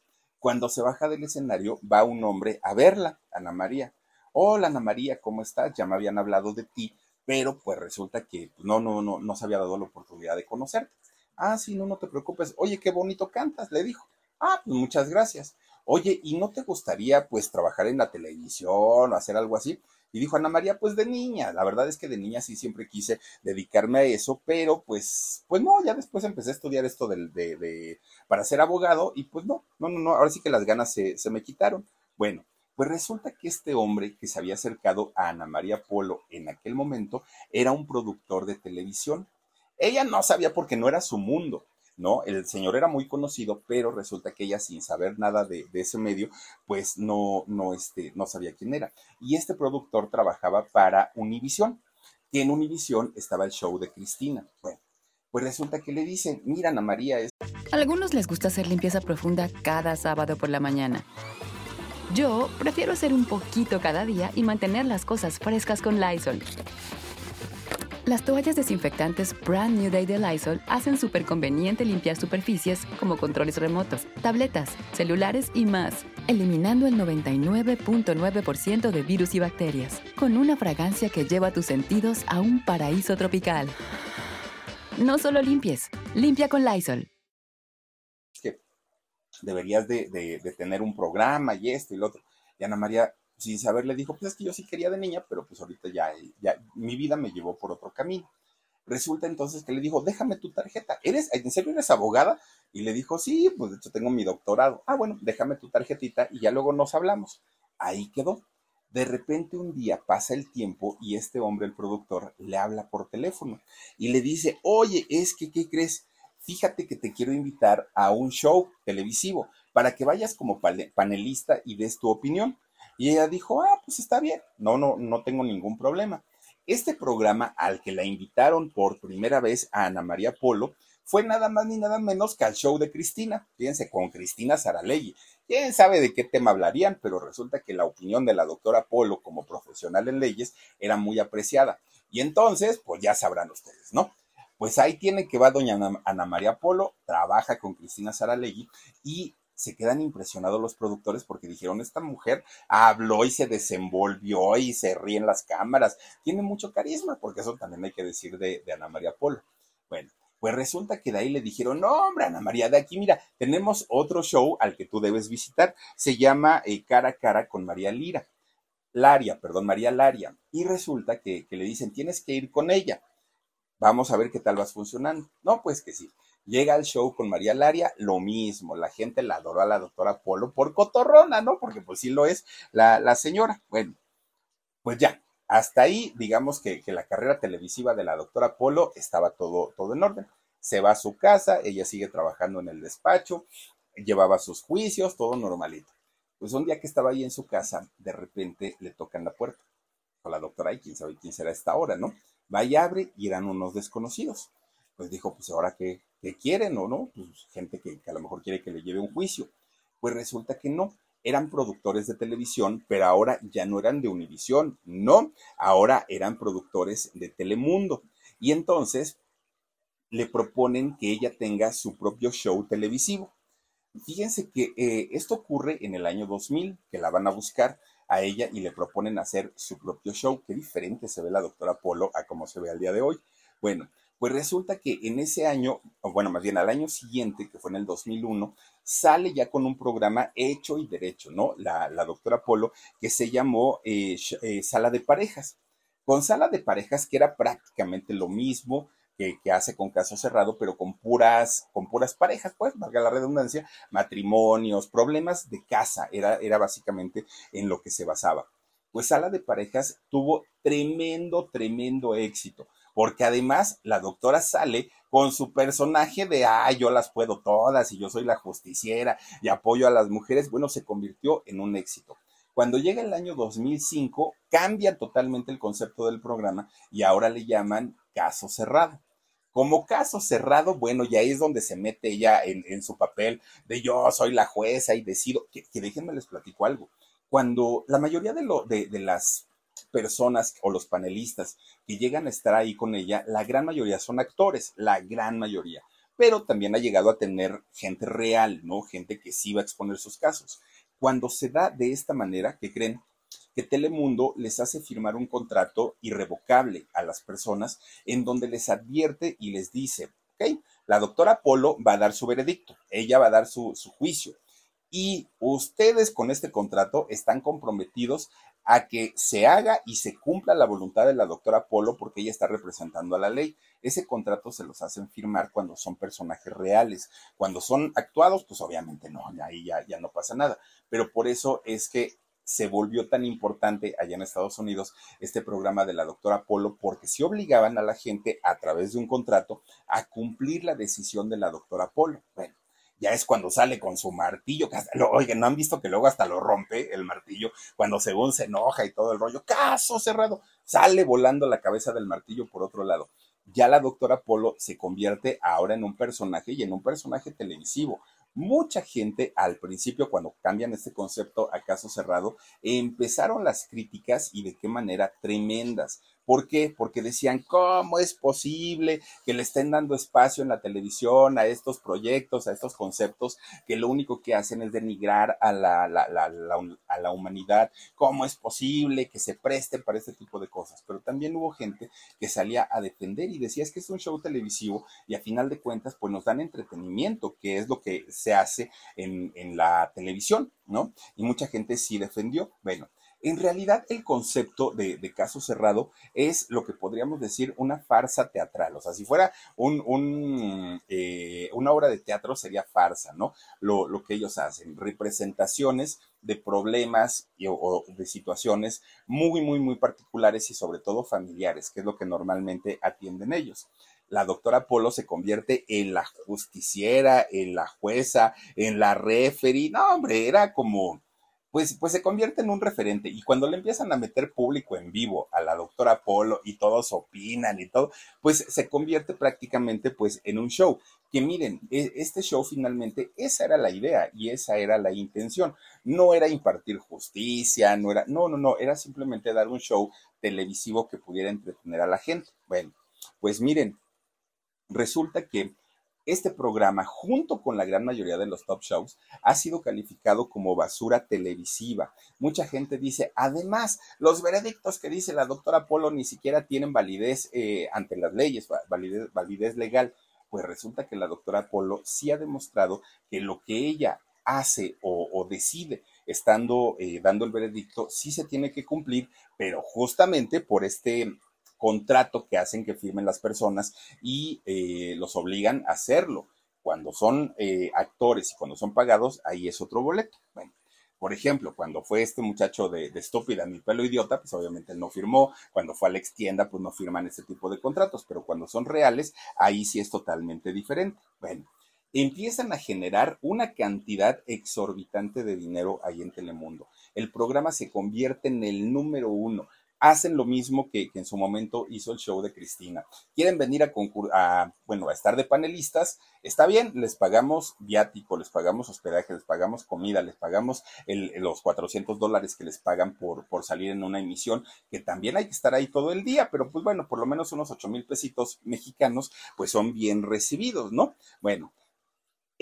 cuando se baja del escenario, va un hombre a verla, Ana María. Hola Ana María, ¿cómo estás? Ya me habían hablado de ti, pero pues resulta que pues, no, no, no, no se había dado la oportunidad de conocerte. Ah, sí, no, no te preocupes. Oye, qué bonito cantas, le dijo. Ah, pues muchas gracias. Oye, ¿y no te gustaría pues trabajar en la televisión o hacer algo así? Y dijo Ana María, pues de niña, la verdad es que de niña sí siempre quise dedicarme a eso, pero pues, pues no, ya después empecé a estudiar esto de, de, para ser abogado y pues no, no, no, no, ahora sí que las ganas se, se me quitaron. Bueno, pues resulta que este hombre que se había acercado a Ana María Polo en aquel momento era un productor de televisión. Ella no sabía porque no era su mundo. ¿No? El señor era muy conocido, pero resulta que ella sin saber nada de, ese medio, pues no, no, este, no sabía quién era. Y este productor trabajaba para Univisión, que en Univisión estaba el show de Cristina. Bueno, pues resulta que le dicen, mira Ana María es... A algunos les gusta hacer limpieza profunda cada sábado por la mañana. Yo prefiero hacer un poquito cada día y mantener las cosas frescas con Lysol. Las toallas desinfectantes Brand New Day de Lysol hacen súper conveniente limpiar superficies como controles remotos, tabletas, celulares y más, eliminando el 99.9% de virus y bacterias, con una fragancia que lleva tus sentidos a un paraíso tropical. No solo limpies, limpia con Lysol. Deberías de, de tener un programa y esto y lo otro. Y Ana María sin saber le dijo, pues es que yo sí quería de niña, pero pues ahorita ya, ya mi vida me llevó por otro camino. Resulta entonces que le dijo, déjame tu tarjeta. ¿Eres, en serio eres abogada? Y le dijo, sí, pues de hecho tengo mi doctorado. Ah, bueno, déjame tu tarjetita y ya luego nos hablamos. Ahí quedó. De repente un día pasa el tiempo y este hombre, el productor, le habla por teléfono y le dice, oye, es que, ¿qué crees? Fíjate que te quiero invitar a un show televisivo para que vayas como panelista y des tu opinión. Y ella dijo, ah, pues está bien, no, no, no tengo ningún problema. Este programa al que la invitaron por primera vez a Ana María Polo fue nada más ni nada menos que al show de Cristina, fíjense, con Cristina Saralegui. Quién sabe de qué tema hablarían, pero resulta que la opinión de la doctora Polo como profesional en leyes era muy apreciada. Y entonces, pues ya sabrán ustedes, ¿no? Pues ahí tiene que va doña Ana María Polo, trabaja con Cristina Saralegui y se quedan impresionados los productores porque dijeron, esta mujer habló y se desenvolvió y se ríe en las cámaras, tiene mucho carisma, porque eso también hay que decir de, Ana María Polo. Bueno, pues resulta que de ahí le dijeron, no, hombre, Ana María, de aquí, mira, tenemos otro show al que tú debes visitar, se llama eh, Cara a Cara con María Lira. Laria, perdón, María Laria. Y resulta que, que le dicen, tienes que ir con ella. Vamos a ver qué tal vas funcionando. No, pues que sí. Llega al show con María Laria, lo mismo, la gente la adoró a la doctora Polo por cotorrona, ¿no? Porque pues sí lo es la, la señora. Bueno, pues ya, hasta ahí, digamos que, que, la carrera televisiva de la doctora Polo estaba todo, todo en orden. Se va a su casa, ella sigue trabajando en el despacho, llevaba sus juicios, todo normalito. Pues un día que estaba ahí en su casa, de repente le tocan la puerta. Con la doctora, y quién sabe quién será esta hora, ¿no? Va y abre y eran unos desconocidos. Pues dijo, pues ahora qué quieren o no, pues gente que, que a lo mejor quiere que le lleve un juicio. Pues resulta que no, eran productores de televisión, pero ahora ya no eran de Univisión, no, ahora eran productores de Telemundo. Y entonces le proponen que ella tenga su propio show televisivo. Fíjense que eh, esto ocurre en el año 2000, que la van a buscar a ella y le proponen hacer su propio show. Qué diferente se ve la doctora Polo a como se ve al día de hoy. Bueno, pues resulta que en ese año, o bueno, más bien al año siguiente, que fue en el 2001, sale ya con un programa hecho y derecho, ¿no? La, la doctora Polo, que se llamó eh, eh, Sala de Parejas. Con Sala de Parejas, que era prácticamente lo mismo, que, que, hace con caso cerrado, pero con puras, con puras parejas, pues, valga la redundancia, matrimonios, problemas de casa, era, era básicamente en lo que se basaba. Pues Sala de Parejas tuvo tremendo, tremendo éxito, porque además la doctora sale con su personaje de, ah, yo las puedo todas y yo soy la justiciera y apoyo a las mujeres, bueno, se convirtió en un éxito. Cuando llega el año 2005, cambia totalmente el concepto del programa y ahora le llaman caso cerrado. Como caso cerrado, bueno, ya es donde se mete ella en, en su papel de yo soy la jueza y decido, que, que, déjenme les platico algo. Cuando la mayoría de, lo, de, de las personas o los panelistas que llegan a estar ahí con ella, la gran mayoría son actores, la gran mayoría. Pero también ha llegado a tener gente real, ¿no? Gente que sí va a exponer sus casos. Cuando se da de esta manera, ¿qué creen? Que Telemundo les hace firmar un contrato irrevocable a las personas en donde les advierte y les dice, ok, la doctora Polo va a dar su veredicto, ella va a dar su, su juicio y ustedes con este contrato están comprometidos a que se haga y se cumpla la voluntad de la doctora Polo porque ella está representando a la ley. Ese contrato se los hacen firmar cuando son personajes reales. Cuando son actuados, pues obviamente no, ahí ya, ya no pasa nada. Pero por eso es que se volvió tan importante allá en Estados Unidos este programa de la doctora Polo porque se obligaban a la gente a través de un contrato a cumplir la decisión de la doctora Polo. Bueno, ya es cuando sale con su martillo, que hasta oigan, ¿no han visto que luego hasta lo rompe el martillo cuando según se enoja y todo el rollo? Caso cerrado, sale volando la cabeza del martillo por otro lado. Ya la doctora Polo se convierte ahora en un personaje y en un personaje televisivo. Mucha gente al principio, cuando cambian este concepto a caso cerrado, empezaron las críticas y de qué manera tremendas ¿Por qué? Porque decían, ¿cómo es posible que le estén dando espacio en la televisión a estos proyectos, a estos conceptos que lo único que hacen es denigrar a la, la, a la humanidad? ¿Cómo es posible que se preste para este tipo de cosas? Pero también hubo gente que salía a defender y decía, es que es un show televisivo y a final de cuentas, pues nos dan entretenimiento, que es lo que se hace en, en la televisión, ¿no? Y mucha gente sí defendió. Bueno, en realidad, el concepto de, caso cerrado es lo que podríamos decir una farsa teatral. O sea, si fuera eh, una obra de teatro sería farsa, ¿no? Lo, que ellos hacen, representaciones de problemas o de situaciones muy, muy, muy particulares y sobre todo familiares, que es lo que normalmente atienden ellos la doctora Polo se convierte en la justiciera, en la jueza, en la referee. No, hombre, era como, pues, pues se convierte en un referente. Y cuando le empiezan a meter público en vivo a la doctora Polo y todos opinan y todo, pues se convierte prácticamente pues en un show. Que miren, e, este show finalmente, esa era la idea y esa era la intención. No era impartir justicia, no era, no, no, no, era simplemente dar un show televisivo que pudiera entretener a la gente. Bueno, pues miren, resulta que este programa, junto con la gran mayoría de los top shows, ha sido calificado como basura televisiva. Mucha gente dice, además, los veredictos que dice la doctora Polo ni siquiera tienen validez eh, ante las leyes, validez, validez legal. Pues resulta que la doctora Polo sí ha demostrado que lo que ella hace o, decide estando eh, dando el veredicto, sí se tiene que cumplir, pero justamente por este contrato que hacen que firmen las personas y eh, los obligan a hacerlo. Cuando son eh, actores y cuando son pagados, ahí es otro boleto. Bueno, por ejemplo, cuando fue este muchacho de, de estúpida, mi pelo idiota, pues obviamente no firmó. Cuando fue a la extienda, pues no firman ese tipo de contratos. Pero cuando son reales, ahí sí es totalmente diferente. Bueno, empiezan a generar una cantidad exorbitante de dinero ahí en Telemundo. El programa se convierte en el número uno hacen lo mismo que, en su momento hizo el show de Cristina. Quieren venir a, bueno, a estar de panelistas, está bien, les pagamos viático, les pagamos hospedaje, les pagamos comida, les pagamos los 400 dólares que les pagan por, por salir en una emisión, que también hay que estar ahí todo el día, pero pues bueno, por lo menos unos 8 mil pesitos mexicanos, pues son bien recibidos, ¿no? Bueno,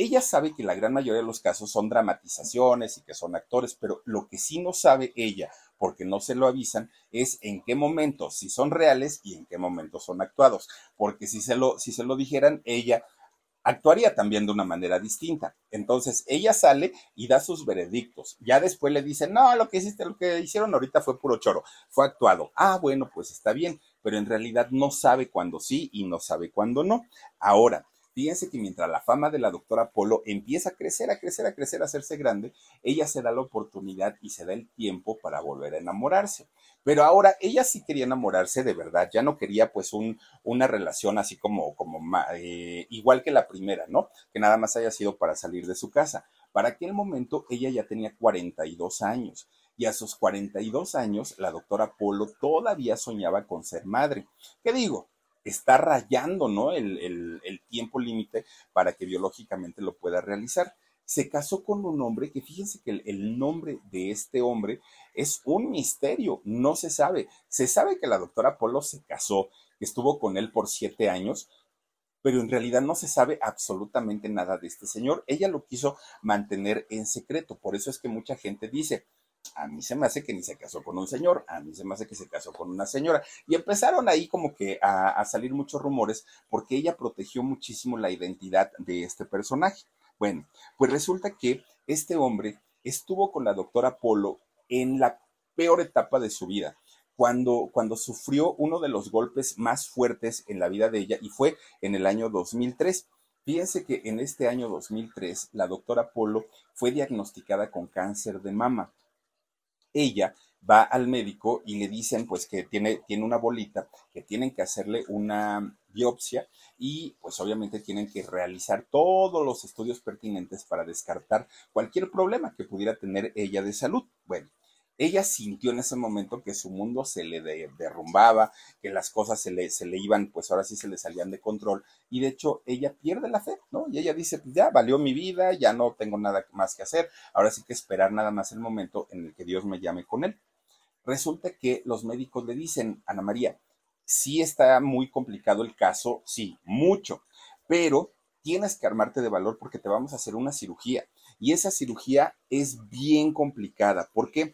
ella sabe que la gran mayoría de los casos son dramatizaciones y que son actores, pero lo que sí no sabe ella, porque no se lo avisan, es en qué momentos si son reales y en qué momentos son actuados, porque si se lo, si se lo dijeran, ella actuaría también de una manera distinta. Entonces, ella sale y da sus veredictos. Ya después le dicen, no, lo que hiciste, lo que hicieron ahorita fue puro choro, fue actuado. Ah, bueno, pues está bien, pero en realidad no sabe cuándo sí y no sabe cuándo no. Ahora, Fíjense que mientras la fama de la doctora Polo empieza a crecer, a crecer, a crecer, a hacerse grande, ella se da la oportunidad y se da el tiempo para volver a enamorarse. Pero ahora ella sí quería enamorarse de verdad, ya no quería pues un, una relación así como, como eh, igual que la primera, ¿no? Que nada más haya sido para salir de su casa. Para aquel momento ella ya tenía 42 años y a sus 42 años la doctora Polo todavía soñaba con ser madre. ¿Qué digo? Está rayando, ¿no? El, tiempo límite para que biológicamente lo pueda realizar. Se casó con un hombre que fíjense que el, el, nombre de este hombre es un misterio, no se sabe. Se sabe que la doctora Polo se casó, que estuvo con él por siete años, pero en realidad no se sabe absolutamente nada de este señor. Ella lo quiso mantener en secreto, por eso es que mucha gente dice, a mí se me hace que ni se casó con un señor, a mí se me hace que se casó con una señora. Y empezaron ahí como que a, salir muchos rumores porque ella protegió muchísimo la identidad de este personaje. Bueno, pues resulta que este hombre estuvo con la doctora Polo en la peor etapa de su vida. Cuando, cuando, sufrió uno de los golpes más fuertes en la vida de ella y fue en el año 2003. Fíjense que en este año 2003 la doctora Polo fue diagnosticada con cáncer de mama ella va al médico y le dicen pues que tiene, tiene una bolita, que tienen que hacerle una biopsia y pues obviamente tienen que realizar todos los estudios pertinentes para descartar cualquier problema que pudiera tener ella de salud. Bueno, ella sintió en ese momento que su mundo se le derrumbaba, que las cosas se le, se le iban, pues ahora sí se le salían de control, y de hecho ella pierde la fe, ¿no? Y ella dice, ya valió mi vida, ya no tengo nada más que hacer, ahora sí que esperar nada más el momento en el que Dios me llame con él. Resulta que los médicos le dicen, Ana María, sí está muy complicado el caso, sí, mucho, pero tienes que armarte de valor porque te vamos a hacer una cirugía. Y esa cirugía es bien complicada. ¿Por qué?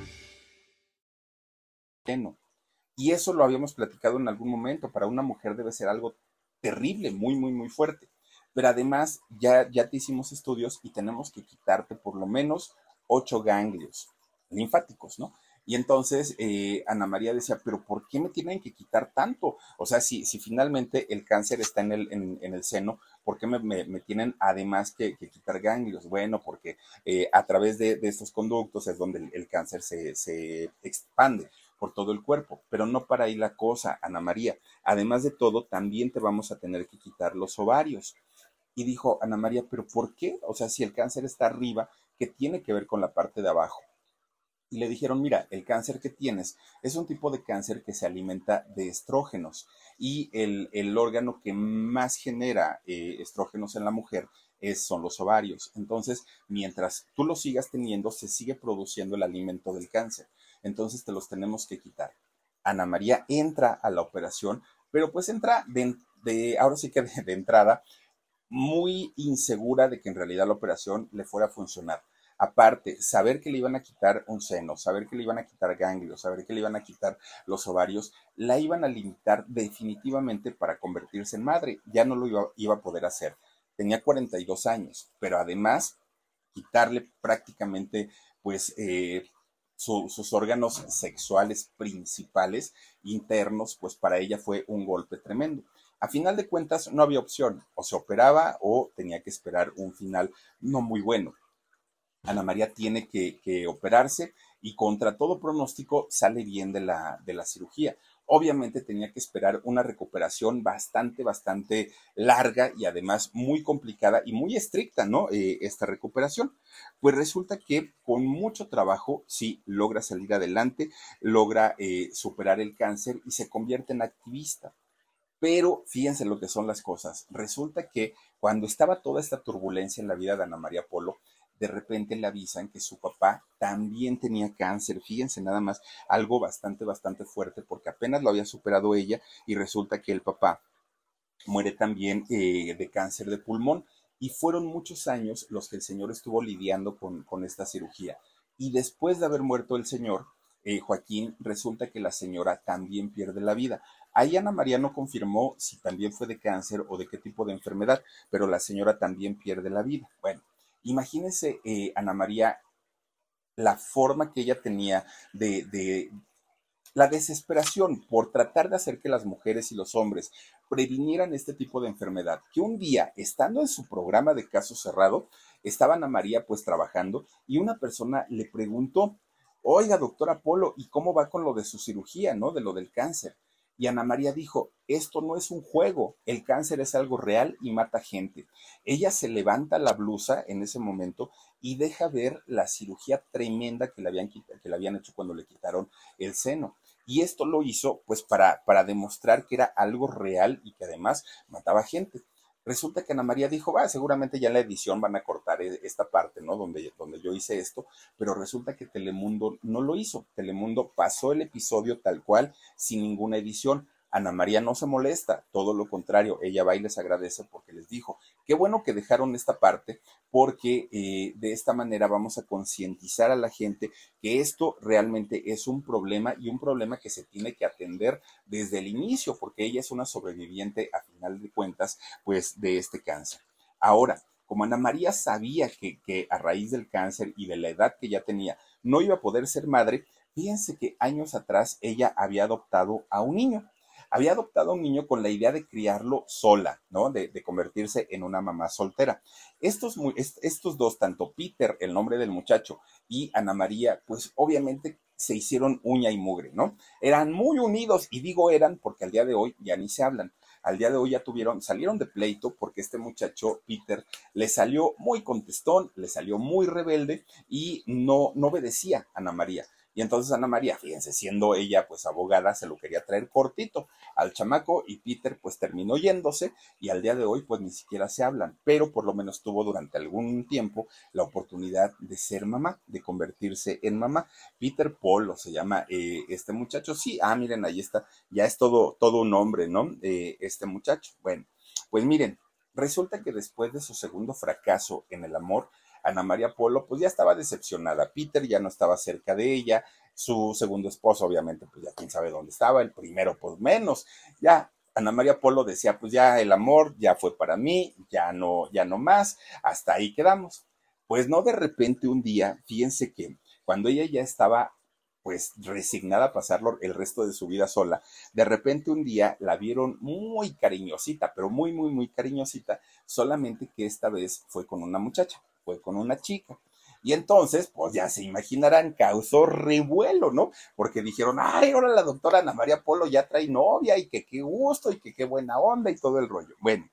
Y eso lo habíamos platicado en algún momento. Para una mujer debe ser algo terrible, muy, muy, muy fuerte. Pero además ya, ya te hicimos estudios y tenemos que quitarte por lo menos ocho ganglios linfáticos, ¿no? Y entonces eh, Ana María decía, pero ¿por qué me tienen que quitar tanto? O sea, si, si finalmente el cáncer está en el, en, el seno, ¿por qué me, me, tienen además que, quitar ganglios? Bueno, porque eh, a través de, estos conductos es donde el, el cáncer se, se expande por todo el cuerpo, pero no para ahí la cosa, Ana María. Además de todo, también te vamos a tener que quitar los ovarios. Y dijo Ana María, pero ¿por qué? O sea, si el cáncer está arriba, ¿qué tiene que ver con la parte de abajo? Y le dijeron, mira, el cáncer que tienes es un tipo de cáncer que se alimenta de estrógenos y el, órgano que más genera eh, estrógenos en la mujer es, son los ovarios. Entonces, mientras tú los sigas teniendo, se sigue produciendo el alimento del cáncer. Entonces, te los tenemos que quitar. Ana María entra a la operación, pero pues entra de, ahora sí que de entrada, muy insegura de que en realidad la operación le fuera a funcionar Aparte, saber que le iban a quitar un seno, saber que le iban a quitar ganglios, saber que le iban a quitar los ovarios, la iban a limitar definitivamente para convertirse en madre. Ya no lo iba, a poder hacer. Tenía 42 años, pero además quitarle prácticamente pues eh, sus órganos sexuales principales internos, pues para ella fue un golpe tremendo. A final de cuentas no había opción, o se operaba o tenía que esperar un final no muy bueno. Ana María tiene que, operarse y contra todo pronóstico sale bien de la, de la cirugía. Obviamente tenía que esperar una recuperación bastante, bastante larga y además muy complicada y muy estricta, ¿no? Eh, esta recuperación. Pues resulta que con mucho trabajo, sí, logra salir adelante, logra eh, superar el cáncer y se convierte en activista. Pero fíjense lo que son las cosas. Resulta que cuando estaba toda esta turbulencia en la vida de Ana María Polo, de repente le avisan que su papá también tenía cáncer. Fíjense nada más, algo bastante, bastante fuerte porque apenas lo había superado ella y resulta que el papá muere también eh, de cáncer de pulmón. Y fueron muchos años los que el señor estuvo lidiando con, con esta cirugía. Y después de haber muerto el señor, eh, Joaquín, resulta que la señora también pierde la vida. Ahí Ana María no confirmó si también fue de cáncer o de qué tipo de enfermedad, pero la señora también pierde la vida. Bueno, Imagínense, eh, Ana María, la forma que ella tenía de, de la desesperación por tratar de hacer que las mujeres y los hombres previnieran este tipo de enfermedad, que un día, estando en su programa de caso cerrado, estaba Ana María pues trabajando y una persona le preguntó, oiga, doctora Polo, ¿y cómo va con lo de su cirugía, no? De lo del cáncer. Y Ana María dijo, esto no es un juego, el cáncer es algo real y mata gente. Ella se levanta la blusa en ese momento y deja ver la cirugía tremenda que le habían, que le habían hecho cuando le quitaron el seno. Y esto lo hizo pues para, para demostrar que era algo real y que además mataba gente. Resulta que Ana María dijo, va, seguramente ya en la edición van a cortar e-, esta parte, ¿no? Donde, donde yo hice esto, pero resulta que Telemundo no lo hizo. Telemundo pasó el episodio tal cual, sin ninguna edición. Ana María no se molesta, todo lo contrario, ella va y les agradece porque les dijo, qué bueno que dejaron esta parte porque eh, de esta manera vamos a concientizar a la gente que esto realmente es un problema y un problema que se tiene que atender desde el inicio porque ella es una sobreviviente a final de cuentas pues de este cáncer. Ahora, como Ana María sabía que, que a raíz del cáncer y de la edad que ya tenía no iba a poder ser madre, fíjense que años atrás ella había adoptado a un niño había adoptado a un niño con la idea de criarlo sola, ¿no? De, convertirse en una mamá soltera. Estos, estos dos, tanto Peter, el nombre del muchacho, y Ana María, pues obviamente se hicieron uña y mugre, ¿no? Eran muy unidos, y digo eran porque al día de hoy ya ni se hablan. Al día de hoy ya tuvieron, salieron de pleito porque este muchacho, Peter, le salió muy contestón, le salió muy rebelde y no, no obedecía a Ana María. Y entonces Ana María, fíjense, siendo ella pues abogada, se lo quería traer cortito al chamaco y Peter pues terminó yéndose y al día de hoy pues ni siquiera se hablan, pero por lo menos tuvo durante algún tiempo la oportunidad de ser mamá, de convertirse en mamá. Peter Polo se llama eh, este muchacho, sí, ah, miren, ahí está, ya es todo, todo un hombre, ¿no? Eh, este muchacho. Bueno, pues miren, resulta que después de su segundo fracaso en el amor, Ana María Polo, pues ya estaba decepcionada. Peter ya no estaba cerca de ella. Su segundo esposo, obviamente, pues ya quién sabe dónde estaba. El primero, pues menos. Ya Ana María Polo decía, pues ya el amor ya fue para mí, ya no, ya no más. Hasta ahí quedamos. Pues no de repente un día, fíjense que cuando ella ya estaba pues resignada a pasarlo el resto de su vida sola, de repente un día la vieron muy cariñosita, pero muy, muy, muy cariñosita, solamente que esta vez fue con una muchacha fue con una chica. Y entonces, pues ya se imaginarán, causó revuelo, ¿no? Porque dijeron, ay, ahora la doctora Ana María Polo ya trae novia y que qué gusto y que qué buena onda y todo el rollo. Bueno,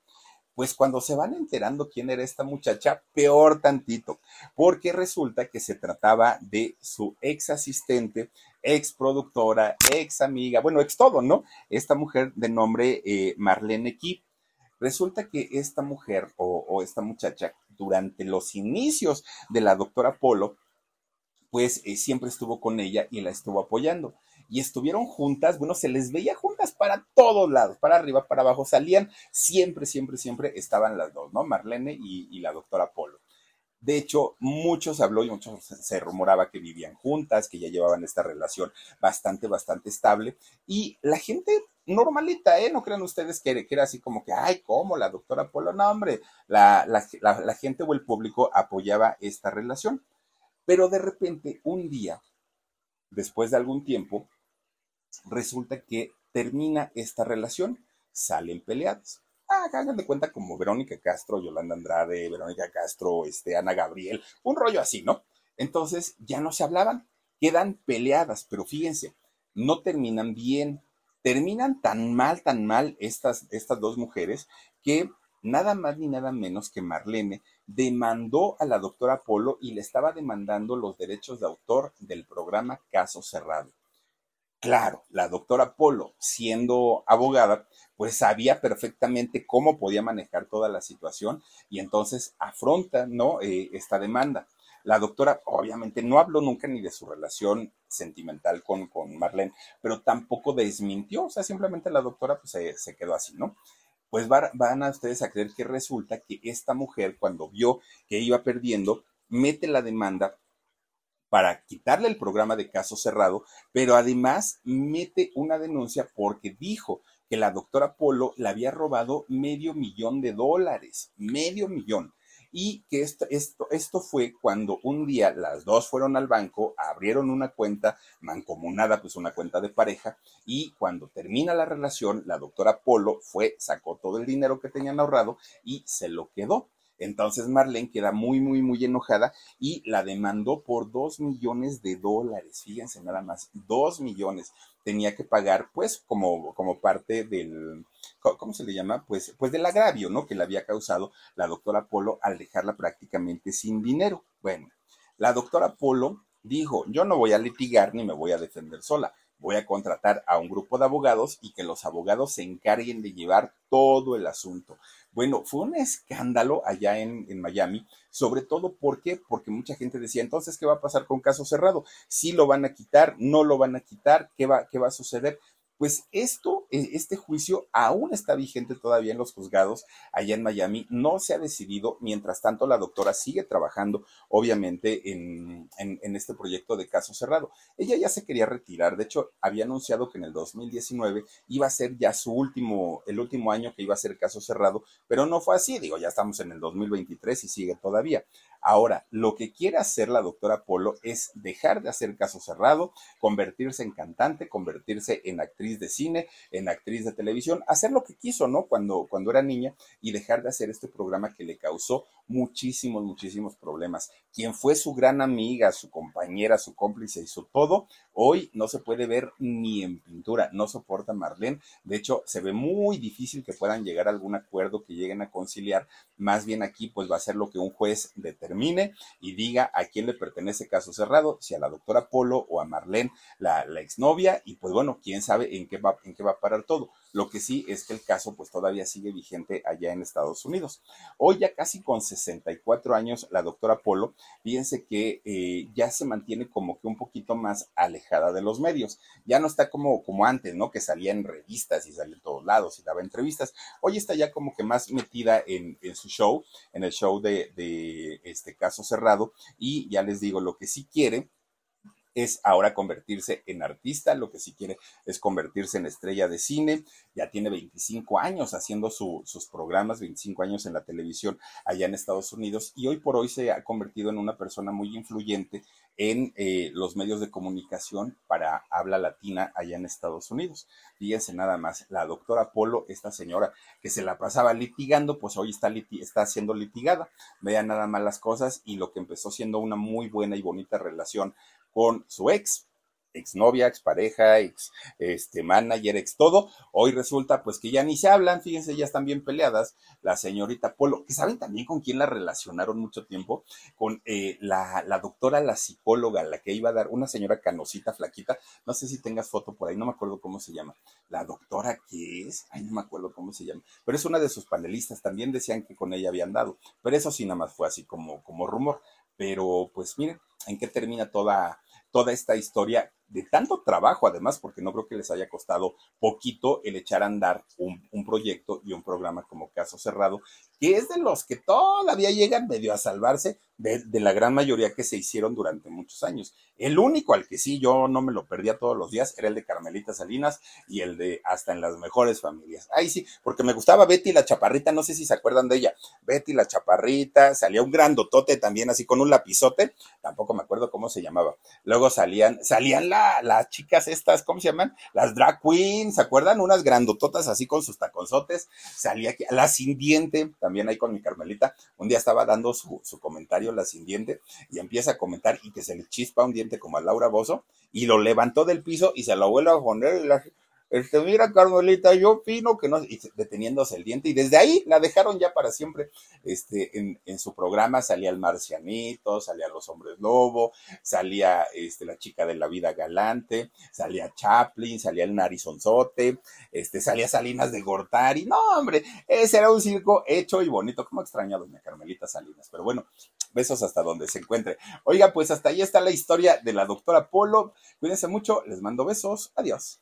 pues cuando se van enterando quién era esta muchacha, peor tantito, porque resulta que se trataba de su ex asistente, ex productora, ex amiga, bueno, ex todo, ¿no? Esta mujer de nombre eh, Marlene Kip Resulta que esta mujer o, esta muchacha, durante los inicios de la doctora Polo, pues eh, siempre estuvo con ella y la estuvo apoyando. Y estuvieron juntas, bueno, se les veía juntas para todos lados, para arriba, para abajo, salían, siempre, siempre, siempre estaban las dos, ¿no? Marlene y, y la doctora Polo. De hecho, muchos habló y muchos se rumoraba que vivían juntas, que ya llevaban esta relación bastante, bastante estable. Y la gente normalita, ¿eh? No crean ustedes que, era así como que, ay, ¿cómo? La doctora Polo, no, hombre, la, la gente o el público apoyaba esta relación. Pero de repente, un día, después de algún tiempo, resulta que termina esta relación, salen peleados hagan de cuenta como Verónica Castro, Yolanda Andrade, Verónica Castro, este, Ana Gabriel, un rollo así, ¿no? Entonces ya no se hablaban, quedan peleadas, pero fíjense, no terminan bien, terminan tan mal, tan mal estas, estas dos mujeres que nada más ni nada menos que Marlene demandó a la doctora Polo y le estaba demandando los derechos de autor del programa Caso Cerrado. Claro, la doctora Polo, siendo abogada, pues sabía perfectamente cómo podía manejar toda la situación y entonces afronta, ¿no? Eh, esta demanda. La doctora obviamente no habló nunca ni de su relación sentimental con, con Marlene, pero tampoco desmintió, o sea, simplemente la doctora pues se, quedó así, ¿no? Pues van a ustedes a creer que resulta que esta mujer cuando vio que iba perdiendo, mete la demanda para quitarle el programa de caso cerrado, pero además mete una denuncia porque dijo que la doctora Polo le había robado medio millón de dólares, medio millón. Y que esto, esto, esto fue cuando un día las dos fueron al banco, abrieron una cuenta mancomunada, pues una cuenta de pareja, y cuando termina la relación, la doctora Polo fue, sacó todo el dinero que tenían ahorrado y se lo quedó. Entonces Marlene queda muy, muy, muy enojada y la demandó por dos millones de dólares. Fíjense nada más, dos millones. Tenía que pagar, pues, como, como parte del, ¿cómo se le llama? Pues, pues del agravio, ¿no? Que le había causado la doctora Polo al dejarla prácticamente sin dinero. Bueno, la doctora Polo dijo, yo no voy a litigar ni me voy a defender sola voy a contratar a un grupo de abogados y que los abogados se encarguen de llevar todo el asunto. Bueno, fue un escándalo allá en, Miami, sobre todo porque, porque mucha gente decía, entonces, ¿qué va a pasar con caso cerrado? ¿Sí lo van a quitar? ¿No lo van a quitar? ¿Qué va, qué va a suceder? Pues esto, e, este juicio aún está vigente todavía en los juzgados allá en Miami. No se ha decidido. Mientras tanto, la doctora sigue trabajando, obviamente, en, en, este proyecto de caso cerrado. Ella ya se quería retirar. De hecho, había anunciado que en el 2019 iba a ser ya su último, el último año que iba a ser caso cerrado, pero no fue así. Digo, ya estamos en el 2023 y sigue todavía. Ahora, lo que quiere hacer la doctora Polo es dejar de hacer caso cerrado, convertirse en cantante, convertirse en actriz de cine, en actriz de televisión, hacer lo que quiso, ¿no? Cuando, cuando era niña y dejar de hacer este programa que le causó muchísimos, muchísimos problemas. Quien fue su gran amiga, su compañera, su cómplice y su todo, hoy no se puede ver ni en pintura, no soporta Marlene. De hecho, se ve muy difícil que puedan llegar a algún acuerdo, que lleguen a conciliar. Más bien aquí, pues va a ser lo que un juez determine y diga a quién le pertenece caso cerrado, si a la doctora Polo o a Marlene, la, la exnovia, y pues bueno, quién sabe en qué va, en qué va a parar todo. Lo que sí es que el caso pues todavía sigue vigente allá en Estados Unidos. Hoy ya casi con 64 años la doctora Polo, fíjense que eh, ya se mantiene como que un poquito más alejada de los medios. Ya no está como, como antes, ¿no? Que salía en revistas y salía en todos lados y daba entrevistas. Hoy está ya como que más metida en, su show, en el show de, de este caso cerrado. Y ya les digo, lo que sí quiere es ahora convertirse en artista, lo que sí quiere es convertirse en estrella de cine, ya tiene 25 años haciendo sus programas, 25 años en la televisión allá en Estados Unidos y hoy por hoy se ha convertido en una persona muy influyente en eh, los medios de comunicación para habla latina allá en Estados Unidos. Fíjense nada más, la doctora Polo, esta señora que se la pasaba litigando, pues hoy está, está siendo litigada. Vean nada más las cosas y lo que empezó siendo una muy buena y bonita relación con su ex, exnovia, expareja, ex este manager, ex todo. Hoy resulta pues que ya ni se hablan, fíjense, ya están bien peleadas. La señorita Polo, que saben también con quién la relacionaron mucho tiempo, con eh, la, la, doctora, la psicóloga, la que iba a dar, una señora canosita, flaquita, no sé si tengas foto por ahí, no me acuerdo cómo se llama. La doctora que es, ay, no me acuerdo cómo se llama, pero es una de sus panelistas, también decían que con ella habían dado, pero eso sí nada más fue así como, como rumor. Pero pues miren, en qué termina toda, toda esta historia de tanto trabajo, además, porque no creo que les haya costado poquito el echar a andar un, un, proyecto y un programa como Caso Cerrado, que es de los que todavía llegan medio a salvarse de, de, la gran mayoría que se hicieron durante muchos años. El único al que sí yo no me lo perdía todos los días era el de Carmelita Salinas y el de Hasta en las mejores familias. Ahí sí, porque me gustaba Betty la Chaparrita, no sé si se acuerdan de ella. Betty la Chaparrita, salía un grandotote también así con un lapizote, tampoco me acuerdo cómo se llamaba. Luego salían, salían la, las chicas estas, ¿cómo se llaman? Las drag queens, ¿se acuerdan? Unas grandototas así con sus taconzotes. Salía aquí, la sin diente, también ahí con mi Carmelita. Un día estaba dando su, su comentario la sin diente y empieza a comentar y que se le chispa un diente como a Laura Bozo y lo levantó del piso y se lo vuelve a poner y la, este, mira, Carmelita, yo opino que no, y deteniéndose el diente, y desde ahí la dejaron ya para siempre. Este, en, su programa salía el Marcianito, salía Los Hombres Lobo, salía este, la chica de la vida galante, salía Chaplin, salía el Narizonzote, este, salía Salinas de Gortari. No, hombre, ese era un circo hecho y bonito. ¿Cómo extraña a doña Carmelita Salinas? Pero bueno, besos hasta donde se encuentre. Oiga, pues hasta ahí está la historia de la doctora Polo. Cuídense mucho, les mando besos. Adiós.